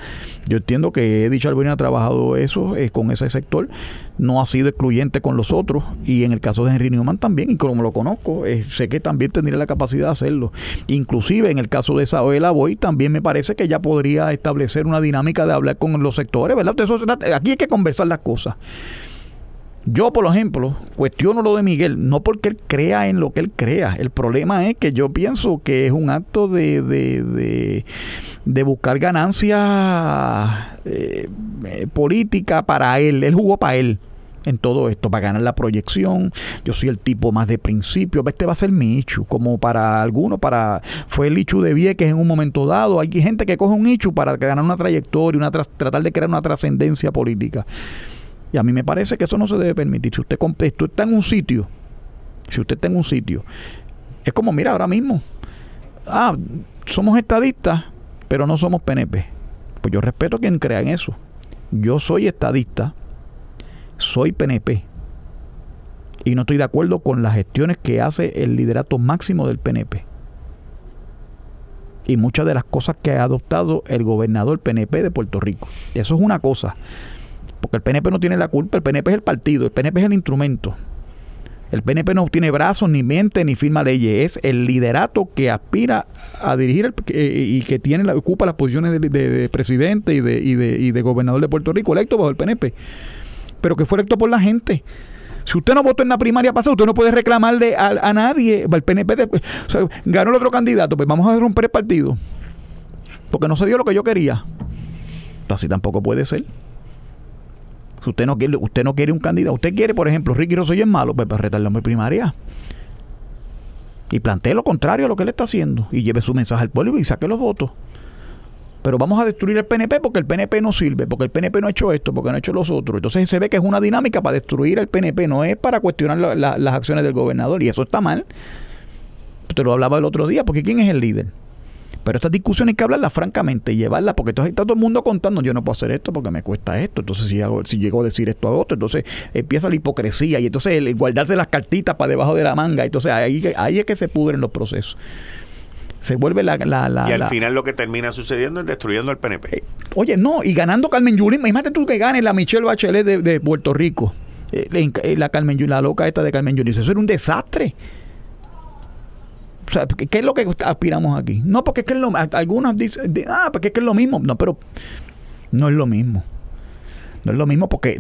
Yo entiendo que Eddie Albini ha trabajado eso eh, con ese sector, no ha sido excluyente con los otros, y en el caso de Henry Newman también, y como lo conozco, eh, sé que también tendría la capacidad de hacerlo. Inclusive en el caso de Isabela Boy, también me parece que ya podría establecer una dinámica de hablar con los sectores, ¿verdad? aquí hay que conversar las cosas. Yo, por ejemplo, cuestiono lo de Miguel, no porque él crea en lo que él crea. El problema es que yo pienso que es un acto de, de, de, buscar ganancia eh, eh, política para él. Él jugó para él en todo esto, para ganar la proyección. Yo soy el tipo más de principio. Este va a ser mi ichu, como para algunos, para fue el ichu de Vieques en un momento dado. Hay gente que coge un ichu para ganar una trayectoria, una tratar de crear una trascendencia política. A mí me parece que eso no se debe permitir. Si usted, está en un sitio, si usted está en un sitio, es como, mira, ahora mismo, ah, somos estadistas, pero no somos PNP. Pues yo respeto a quien crea en eso. Yo soy estadista, soy PNP. Y no estoy de acuerdo con las gestiones que hace el liderato máximo del PNP. Y muchas de las cosas que ha adoptado el gobernador PNP de Puerto Rico. Eso es una cosa porque el PNP no tiene la culpa, el PNP es el partido, el PNP es el instrumento. El PNP no tiene brazos, ni mente, ni firma leyes. Es el liderato que aspira a dirigir y que tiene la, ocupa las posiciones de, presidente y de, y, de gobernador de Puerto Rico, electo bajo el PNP. Pero que fue electo por la gente. Si usted no votó en la primaria pasada, usted no puede reclamarle a, nadie. El PNP ganó el otro candidato, pues vamos a romper el partido. Porque no se dio lo que yo quería. Así tampoco puede ser usted no quiere, usted no quiere un candidato, usted quiere, por ejemplo, Ricky Rosselló es malo, pues, pues en mi primaria. Y plantee lo contrario a lo que él está haciendo. Y lleve su mensaje al pueblo y saque los votos. Pero vamos a destruir el PNP porque el PNP no sirve, porque el PNP no ha hecho esto, porque no ha hecho los otros. Entonces se ve que es una dinámica para destruir el PNP, no es para cuestionar las acciones del gobernador. Y eso está mal. Te lo hablaba el otro día, porque ¿quién es el líder? Pero esta discusión hay que hablarla francamente y llevarla, porque entonces está todo el mundo contando, yo no puedo hacer esto porque me cuesta esto, entonces si, hago, si llego a decir esto a otro, entonces empieza la hipocresía y entonces el guardarse las cartitas para debajo de la manga, entonces ahí, ahí es que se pudren los procesos se vuelve la, la, y al final lo que termina sucediendo es destruyendo el PNP. Eh, oye, no, y ganando Carmen Yulín, imagínate tú que gane la Michelle Bachelet de, Puerto Rico, eh, eh, la Carmen la loca esta de Carmen Yulín, eso era un desastre. O sea, ¿qué es lo que aspiramos aquí? No, porque es que es lo algunos dicen, ah, porque es que es lo mismo. No, pero no es lo mismo. No es lo mismo porque,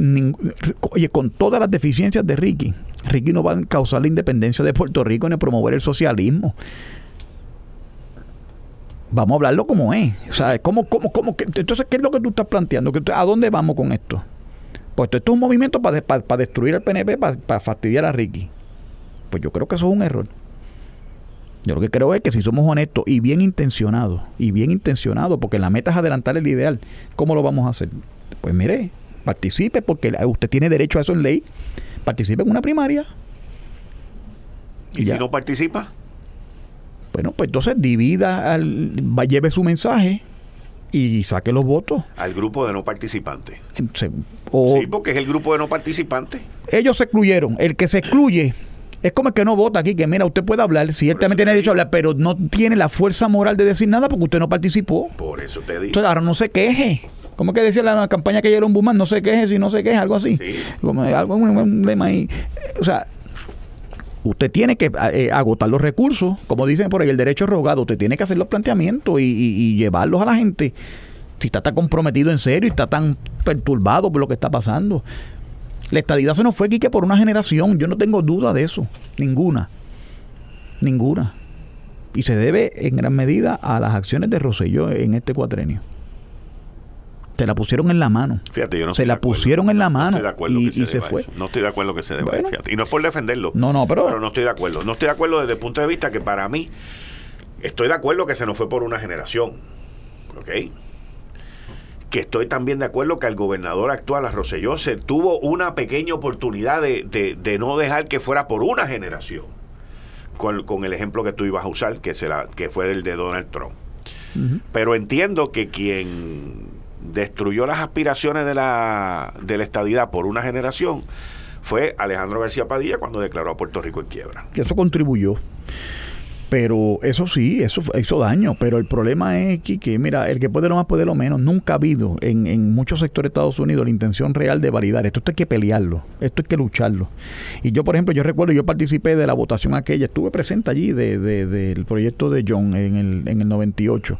oye, con todas las deficiencias de Ricky, Ricky no va a causar la independencia de Puerto Rico ni promover el socialismo. Vamos a hablarlo como es. O sea, ¿cómo, cómo, cómo, entonces, ¿qué es lo que tú estás planteando? ¿A dónde vamos con esto? Pues esto es un movimiento para, para, destruir al PNP, para fastidiar a Ricky. Pues yo creo que eso es un error. Yo lo que creo es que si somos honestos y bien intencionados, y bien intencionados, porque la meta es adelantar el ideal, ¿cómo lo vamos a hacer? Pues mire, participe porque usted tiene derecho a eso en ley, participe en una primaria. ¿Y, si no participa? Bueno, pues entonces divida, al, lleve su mensaje y saque los votos. Al grupo de no participantes. sí, porque es el grupo de no participantes. Ellos se excluyeron. El que se excluye es como el que no vota aquí, que mira, usted puede hablar, también tiene derecho a hablar, pero no tiene la fuerza moral de decir nada porque usted no participó. Por eso te digo. Entonces ahora no se queje. ¿Cómo que decía la campaña que un Bumán? No se queje si no se queje, algo así. Sí. Como algo, un, lema ahí. O sea, Usted tiene que eh, agotar los recursos, como dicen por ahí, el derecho rogado. Usted tiene que hacer los planteamientos y, llevarlos a la gente. Si está tan comprometido en serio y está tan perturbado por lo que está pasando. La estadidad se nos fue, Quique, por una generación. Yo no tengo duda de eso. Ninguna. Ninguna. Y se debe en gran medida a las acciones de Rosselló en este cuatrenio. Se la pusieron en la mano. Fíjate, yo no se la pusieron en la mano y, se, fue. No estoy de acuerdo que se deba. Y no es por defenderlo. No, no, pero, pero no estoy de acuerdo. No estoy de acuerdo desde el punto de vista que para mí estoy de acuerdo que se nos fue por una generación. ¿Ok? Que estoy también de acuerdo que el gobernador actual, a Rosselló, se tuvo una pequeña oportunidad de, de, no dejar que fuera por una generación, con, con, el ejemplo que tú ibas a usar, que, se la, que fue el de Donald Trump. Pero entiendo que quien destruyó las aspiraciones de la, de la estadidad por una generación fue Alejandro García Padilla cuando declaró a Puerto Rico en quiebra. Eso contribuyó. Pero eso sí, eso hizo daño. Pero el problema es que, mira, el que puede lo más puede lo menos. Nunca ha habido en, en muchos sectores de Estados Unidos la intención real de validar esto. Hay que pelearlo, esto hay que lucharlo. Y yo, por ejemplo, yo recuerdo, yo participé de la votación aquella, estuve presente allí de, del proyecto de John en el, en el 98.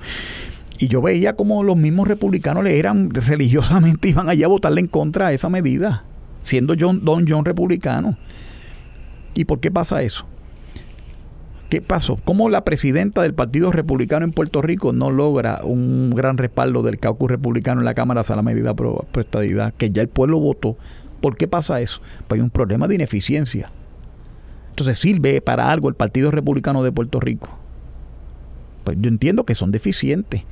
Y yo veía como los mismos republicanos le eran religiosamente, iban allá a votarle en contra a esa medida, siendo John, Don John republicano. ¿Y por qué pasa eso? ¿Qué pasó? ¿Cómo la presidenta del Partido Republicano en Puerto Rico no logra un gran respaldo del caucus republicano en la Cámara a la medida pro, estadidad, que ya el pueblo votó? ¿Por qué pasa eso? Pues hay un problema de ineficiencia. Entonces sirve para algo el Partido Republicano de Puerto Rico. Pues yo entiendo que son deficientes.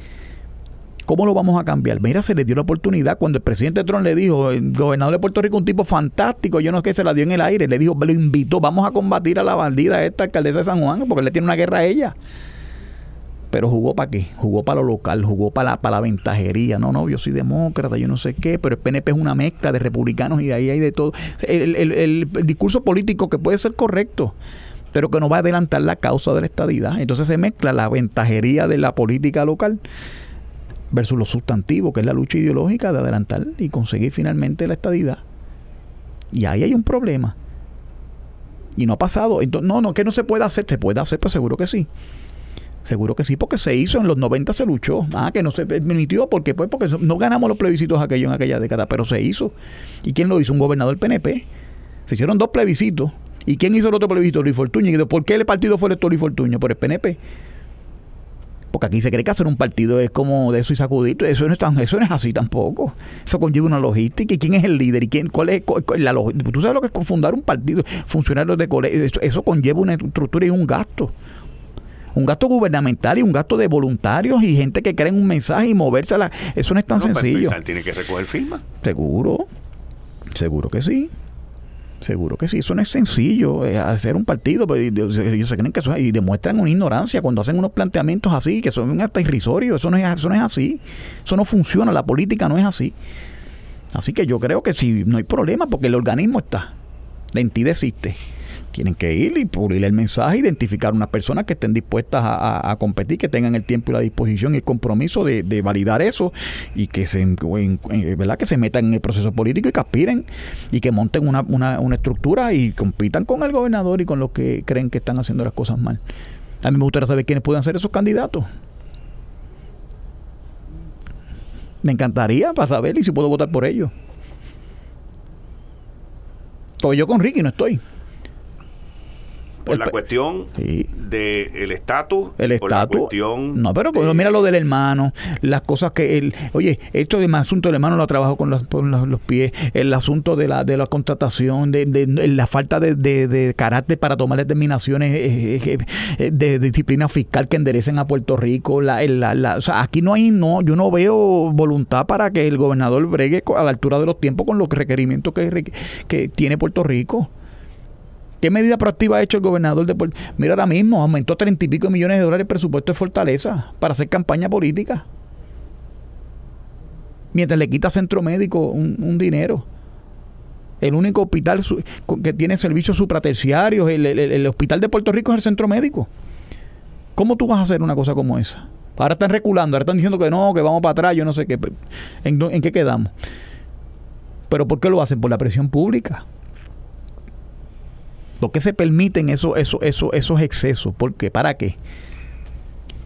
¿Cómo lo vamos a cambiar? Mira, se le dio la oportunidad cuando el presidente Trump le dijo, el gobernador de Puerto Rico, un tipo fantástico, yo no sé qué se la dio en el aire, le dijo, lo invitó, vamos a combatir a la bandida esta alcaldesa de San Juan, porque le tiene una guerra a ella. Pero jugó para qué? Jugó para lo local, jugó para la, para la ventajería. No, no, yo soy demócrata, yo no sé qué, pero el PNP es una mezcla de republicanos y de ahí hay de todo. El, el discurso político que puede ser correcto, pero que no va a adelantar la causa de la estadidad. Entonces se mezcla la ventajería de la política local versus lo sustantivo, que es la lucha ideológica de adelantar y conseguir finalmente la estadidad. Y ahí hay un problema. Y no ha pasado. Entonces, no, no, que no se puede hacer. Se puede hacer, pues seguro que sí. Seguro que sí, porque se hizo, en los 90 se luchó. Ah, que no se permitió, porque pues porque no ganamos los plebiscitos aquellos en aquella década, pero se hizo. ¿Y quién lo hizo? Un gobernador PNP. Se hicieron dos plebiscitos. ¿Y quién hizo el otro plebiscito? Luis Fortuño. ¿Y por qué el partido fue electo Luis Fortuño? Por el PNP porque aquí se cree que hacer un partido es como de eso y sacudito, eso no es, eso no es así tampoco. Eso conlleva una logística y quién es el líder y quién, cuál es la logística. Tú sabes lo que es fundar un partido, funcionarios de colegio, eso, conlleva una estructura y un gasto un gasto gubernamental y un gasto de voluntarios y gente que cree en un mensaje y moverse a la... Eso no es tan sencillo. tiene que recoger firma. Seguro, seguro que sí. Seguro que sí, eso no es sencillo, eh, hacer un partido, pero pues, ellos se creen que eso y demuestran una ignorancia cuando hacen unos planteamientos así, que son hasta irrisorios, eso no es, eso no es así, eso no funciona, la política no es así. Así que yo creo que sí, no hay problema porque el organismo está, la entidad existe tienen que ir y pulir el mensaje, identificar unas personas que estén dispuestas a, competir, que tengan el tiempo y la disposición y el compromiso de, validar eso y que se, ¿verdad? que se metan en el proceso político y que aspiren y que monten una, una, una estructura y compitan con el gobernador y con los que creen que están haciendo las cosas mal. A mí me gustaría saber quiénes pueden ser esos candidatos. Me encantaría para saber si puedo votar por ellos. Porque yo con Ricky no estoy por la cuestión del estatus, el estatus. No, pero mira lo del hermano, las cosas que él. Oye, esto de asunto del hermano lo trabajo con los, los, pies, el asunto de la, de la contratación, de, de, la falta de, de, carácter para tomar determinaciones eh, eh, eh, de, disciplina fiscal que enderecen a Puerto Rico. La, la, o sea, aquí no hay, no, yo no veo voluntad para que el gobernador bregue a la altura de los tiempos con los requerimientos que, que tiene Puerto Rico. ¿Qué medida proactiva ha hecho el gobernador de Puerto Mira, ahora mismo aumentó treinta y pico millones de dólares el presupuesto de Fortaleza para hacer campaña política. Mientras le quita Centro Médico un, dinero. El único hospital que tiene servicios supraterciarios, el, hospital de Puerto Rico es el Centro Médico. ¿Cómo tú vas a hacer una cosa como esa? Ahora están reculando, ahora están diciendo que no, que vamos para atrás, yo no sé qué. ¿En, en qué quedamos? ¿Pero por qué lo hacen? Por la presión pública. ¿Por qué se permiten esos, esos, esos, esos excesos? ¿Por qué? ¿Para qué?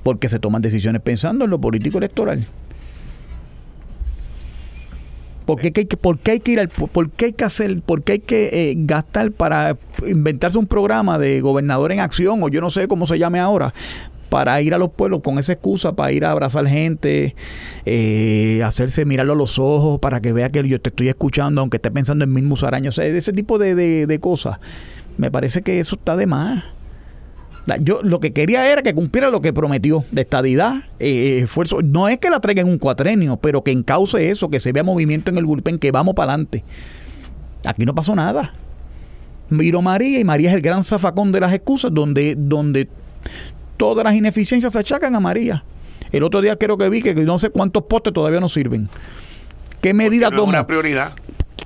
Porque se toman decisiones pensando en lo político electoral. ¿Por qué, hay que, hay que ir al, por qué hay que hacer, por qué hay que eh, gastar para inventarse un programa de gobernador en acción o yo no sé cómo se llame ahora para ir a los pueblos con esa excusa, para ir a abrazar gente, eh, hacerse mirarlo a los ojos, para que vea que yo te estoy escuchando, aunque esté pensando en mil musaraños, ese tipo de, de cosas. Me parece que eso está de más. Yo lo que quería era que cumpliera lo que prometió de estadidad, eh, esfuerzo. No es que la traiga en un cuatrenio, pero que encauce eso, que se vea movimiento en el bullpen, que vamos para adelante. Aquí no pasó nada. Miro María y María es el gran zafacón de las excusas, donde, donde todas las ineficiencias se achacan a María. El otro día creo que vi que no sé cuántos postes todavía no sirven. ¿Qué medida toma? una prioridad.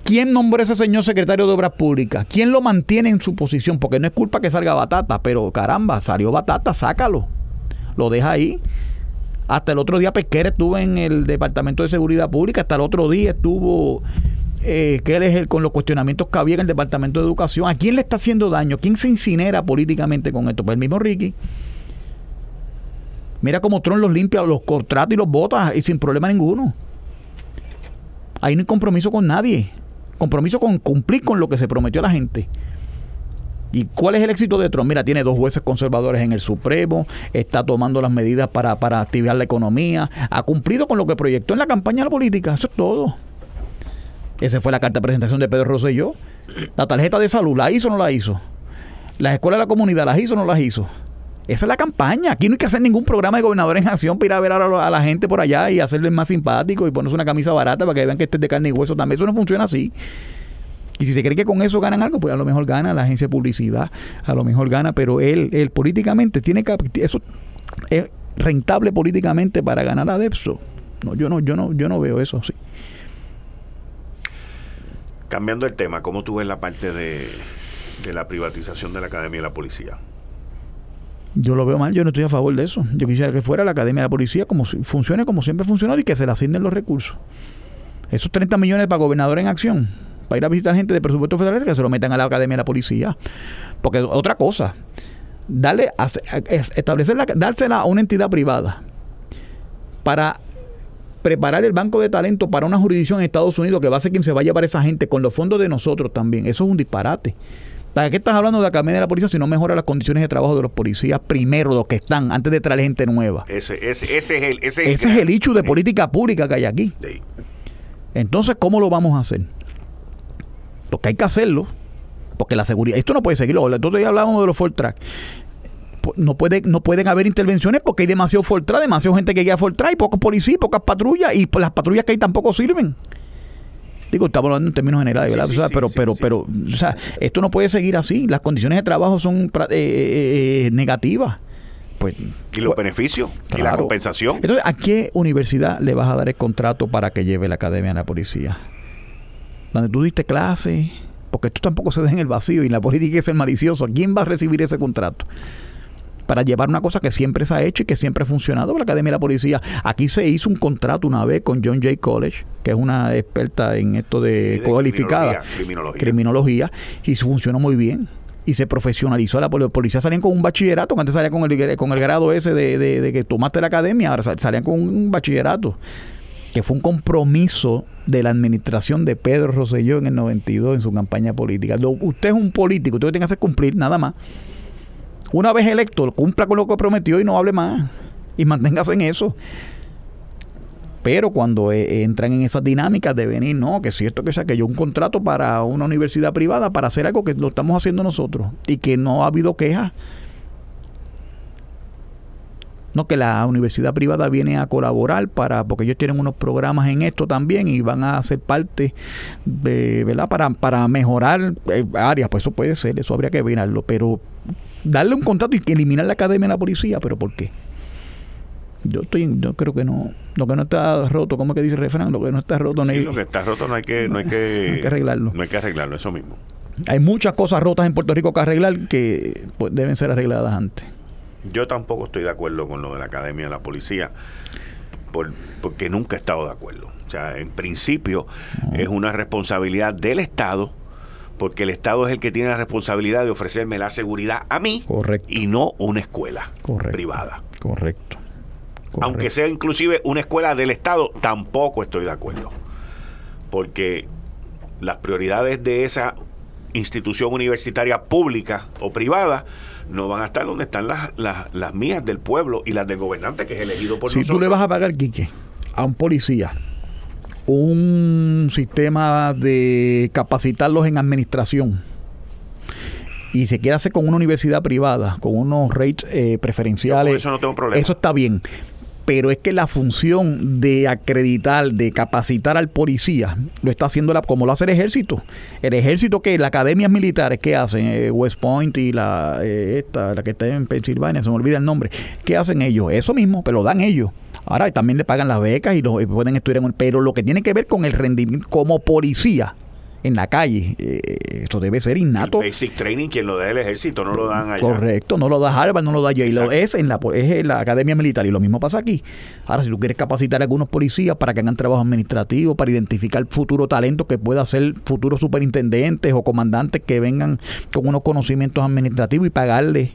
¿Quién nombró a ese señor secretario de Obras Públicas? ¿Quién lo mantiene en su posición? Porque no es culpa que salga Batata, pero caramba, salió Batata, sácalo. Lo deja ahí. Hasta el otro día Pesquera estuvo en el Departamento de Seguridad Pública, hasta el otro día estuvo eh, es con los cuestionamientos que había en el Departamento de Educación. ¿A quién le está haciendo daño? ¿Quién se incinera políticamente con esto? Pues el mismo Ricky. Mira cómo Tron los limpia, los contratos y los botas y sin problema ninguno. Ahí no hay compromiso con nadie compromiso con cumplir con lo que se prometió a la gente. ¿Y cuál es el éxito de Trump? Mira, tiene dos jueces conservadores en el Supremo, está tomando las medidas para, para activar la economía, ha cumplido con lo que proyectó en la campaña de la política, eso es todo. Esa fue la carta de presentación de Pedro Rosselló. La tarjeta de salud, ¿la hizo o no la hizo? Las escuelas de la comunidad, ¿las hizo o no las hizo? Esa es la campaña. Aquí no hay que hacer ningún programa de gobernadores en acción para ir a ver a la, gente por allá y hacerles más simpático y ponerse una camisa barata para que vean que este es de carne y hueso. También eso no funciona así. Y si se cree que con eso ganan algo, pues a lo mejor gana la agencia de publicidad, a lo mejor gana, pero él, él políticamente tiene que eso es rentable políticamente para ganar a Depso. No, yo no, yo no, yo no veo eso así. Cambiando el tema, ¿cómo tú ves la parte de, de la privatización de la Academia de la Policía? Yo lo veo mal, yo no estoy a favor de eso. Yo quisiera que fuera la Academia de la Policía como funcione como siempre ha funcionado y que se le asignen los recursos. Esos 30 millones para gobernador en acción, para ir a visitar gente de presupuesto federal, que se lo metan a la Academia de la Policía. Porque otra cosa, darle, establecerla, dársela a una entidad privada para preparar el banco de talento para una jurisdicción en Estados Unidos que va a ser quien se va a llevar esa gente con los fondos de nosotros también. Eso es un disparate. ¿Para qué estás hablando de la academia de la policía si no mejora las condiciones de trabajo de los policías primero, los que están, antes de traer gente nueva? Ese, ese, ese es el, ese, es el hecho de política pública que hay aquí. Entonces, ¿cómo lo vamos a hacer? Porque hay que hacerlo. Porque la seguridad, esto no puede seguirlo. Entonces ya hablamos de los Ford Track. No, puede, no pueden haber intervenciones porque hay demasiado Ford Track, demasiada gente que guía Ford Track, y pocos policías, pocas patrullas, y las patrullas que hay tampoco sirven. Digo, estamos hablando en términos generales, ¿verdad? pero, pero, pero, o sea, esto no puede seguir así. Las condiciones de trabajo son eh, eh, eh, negativas. Pues, y los pues, beneficios y la compensación. Entonces, ¿a qué universidad le vas a dar el contrato para que lleve la academia a la policía? Donde tú diste clase, porque esto tampoco se deja en el vacío y la política es el malicioso. ¿A quién va a recibir ese contrato? Para llevar una cosa que siempre se ha hecho y que siempre ha funcionado la Academia de la Policía. Aquí se hizo un contrato una vez con John Jay College, que es una experta en esto de, cualificada criminología, y funcionó muy bien y se profesionalizó la policía salían con un bachillerato que antes salían con el, con el grado ese de, que tomaste la academia ahora salían con un bachillerato que fue un compromiso de la administración de Pedro Rosselló en el 92 en su campaña política. usted es un político, usted tiene que hacer cumplir nada más una vez electo, cumpla con lo que prometió y no hable más. Y manténgase en eso. Pero cuando eh, entran en esas dinámicas de venir, no, que si esto que sea, que yo un contrato para una universidad privada para hacer algo que lo estamos haciendo nosotros y que no ha habido quejas. No, que la universidad privada viene a colaborar para, porque ellos tienen unos programas en esto también y van a ser parte de, ¿verdad? Para, para mejorar eh, áreas, pues eso puede ser, eso habría que verlo, pero darle un contrato y eliminar la academia de la policía, pero ¿por qué? Yo estoy, yo creo que no, lo que no está roto, ¿cómo es que dice el refrán? Lo que no está roto no hay, lo que está roto no hay que, no hay que, arreglarlo. No hay que arreglarlo, eso mismo. Hay muchas cosas rotas en Puerto Rico que arreglar que pues, deben ser arregladas antes. Yo tampoco estoy de acuerdo con lo de la Academia de la Policía, porque nunca he estado de acuerdo. O sea, en principio es una responsabilidad del Estado porque el Estado es el que tiene la responsabilidad de ofrecerme la seguridad a mí Correcto. y no una escuela Correcto. privada. Correcto. Aunque sea inclusive una escuela del Estado, tampoco estoy de acuerdo. Porque las prioridades de esa institución universitaria pública o privada no van a estar donde están las, las, las mías del pueblo y las del gobernante que es elegido por si nosotros. tú le vas a pagar, Quique, a un policía un sistema de capacitarlos en administración y se quiere hacer con una universidad privada, con unos rates eh, preferenciales, eso no tengo problema. Eso está bien. Pero es que la función de acreditar, de capacitar al policía, lo está haciendo la, como lo hace el ejército. El ejército que las academias militares, ¿qué hacen? Eh, West Point y la eh, esta, la que está en Pensilvania, se me olvida el nombre. ¿Qué hacen ellos? Eso mismo, pero lo dan ellos. Ahora también le pagan las becas y, lo, y pueden estudiar en el, pero lo que tiene que ver con el rendimiento como policía en la calle, eh, eso debe ser innato. El basic training, quien lo da el ejército, no lo dan allá. Correcto, no lo da Harvard, no lo da Yale, es en la, es en la academia militar y lo mismo pasa aquí. Ahora, si tú quieres capacitar a algunos policías para que hagan trabajo administrativo, para identificar futuro talento que pueda ser futuros superintendentes o comandantes que vengan con unos conocimientos administrativos y pagarles,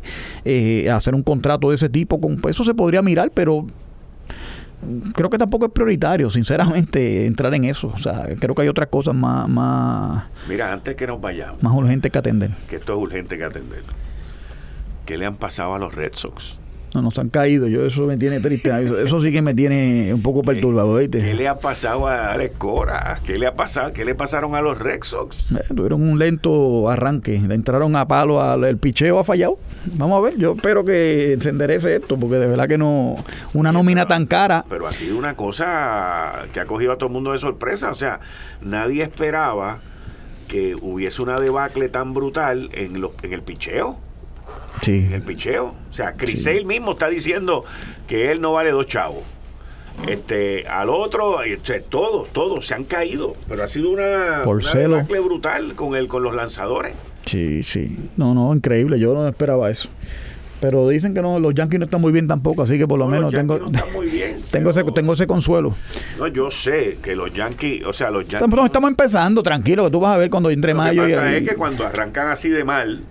eh, hacer un contrato de ese tipo, con, pues eso se podría mirar, pero creo que tampoco es prioritario, sinceramente, entrar en eso. O sea, creo que hay otras cosas más, más, Mira, antes que nos vayamos, más urgentes que atender. que esto es urgente que atender. ¿Qué le han pasado a los Red Sox? No, nos han caído. Yo eso me tiene triste. Eso, eso sí que me tiene un poco perturbado, ¿Qué ¿viste? le ha pasado a Alex Cora? ¿Qué le ha pasado? ¿Qué le pasaron a los Red Sox? Eh, Tuvieron un lento arranque. Le entraron a palo. Al, el picheo ha fallado. Vamos a ver. Yo espero que se enderece esto. Porque de verdad que no. Una nómina tan cara. Pero ha sido una cosa que ha cogido a todo el mundo de sorpresa. O sea, nadie esperaba que hubiese una debacle tan brutal en, lo- en el picheo. Sí. En el picheo. O sea, Crisel mismo está diciendo que él no vale dos chavos. Este, al otro, sea, todos, todos se han caído. Pero ha sido una, Por una celo. brutal con el, con los lanzadores. Sí, sí. No, no, increíble. Yo no esperaba eso. Pero dicen que no, los Yankees no están muy bien tampoco. Así que por lo No, menos tengo. Yankees no están muy bien, tengo, ese, pero- tengo ese consuelo. No, yo sé que los Yankees, o sea, los Yankees. Estamos, estamos empezando, tranquilo, que tú vas a ver cuando entre Lo que mayo y- pasa y, es que cuando arrancan así de mal,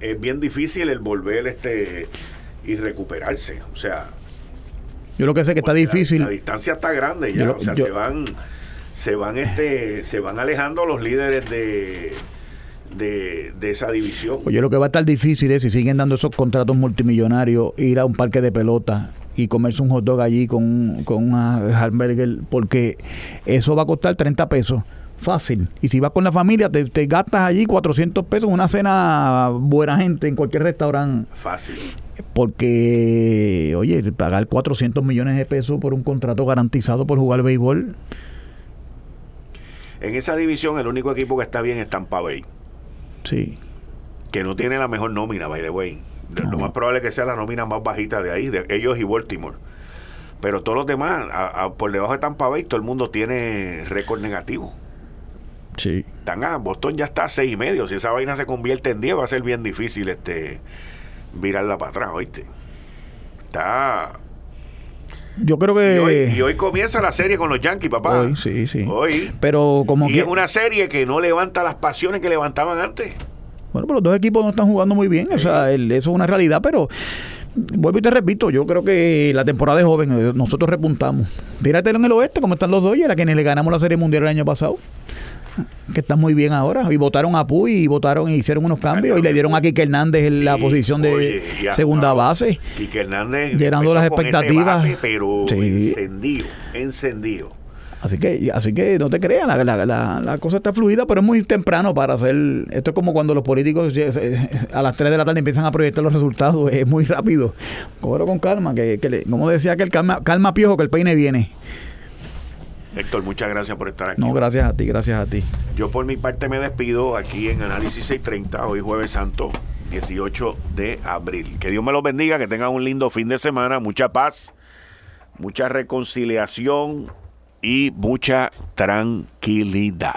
es bien difícil el volver este y recuperarse. O sea, Yo lo que sé que está la- difícil. La, distancia está grande ya. Yo- o sea, yo- se van, se van, este, se van alejando los líderes de, de, de esa división. Oye, lo que va a estar difícil es si siguen dando esos contratos multimillonarios, ir a un parque de pelota y comerse un hot dog allí con, con una hamburger, porque eso va a costar 30 pesos. Fácil. Y si vas con la familia, te, te gastas allí 400 pesos en una cena buena gente en cualquier restaurante. Fácil. Porque, oye, pagar 400 millones de pesos por un contrato garantizado por jugar béisbol. En esa división, el único equipo que está bien es Tampa Bay, Sí. que no tiene la mejor nómina, by the way. Lo más probable es que sea la nómina más bajita de ahí, de ellos y Baltimore. Pero todos los demás, a- a- por debajo de Tampa Bay, todo el mundo tiene récord negativo. Sí. Están a, Boston ya está a seis y medio. Si esa vaina se convierte en 10, va a ser bien difícil este virarla para atrás, ¿oíste? Está. Yo creo que. Y hoy, y hoy comienza la serie con los Yankees, papá. Hoy, sí, sí. Hoy. Pero como y que. es una serie que no levanta las pasiones que levantaban antes. Bueno, pero los dos equipos no están jugando muy bien, o sea, el- eso es una realidad, pero vuelvo y te repito, yo creo que la temporada es joven, eh, nosotros repuntamos. Fíjatelo en el oeste, como están los Dodgers, a quienes le ganamos la Serie Mundial el año pasado, que están muy bien ahora, y votaron a Puy, y votaron y hicieron unos cambios, y le dieron a Kike Hernández en la posición de oye, segunda base. Quique Hernández Llenando las expectativas. bate, pero Sí. encendido, encendido. Así que, así que no te creas, la, la, la, la cosa está fluida, pero es muy temprano para hacer. Esto es como cuando los políticos a las 3 de la tarde empiezan a proyectar los resultados, es muy rápido. Cógelo con calma, que, que le- como decía que el calma, calma piojo, que el peine viene. Héctor, muchas gracias por estar aquí. No, gracias a ti, gracias a ti. Yo por mi parte me despido aquí en Análisis 630, hoy jueves santo, 18 de abril. Que Dios me los bendiga, que tengan un lindo fin de semana, mucha paz, mucha reconciliación y mucha tranquilidad.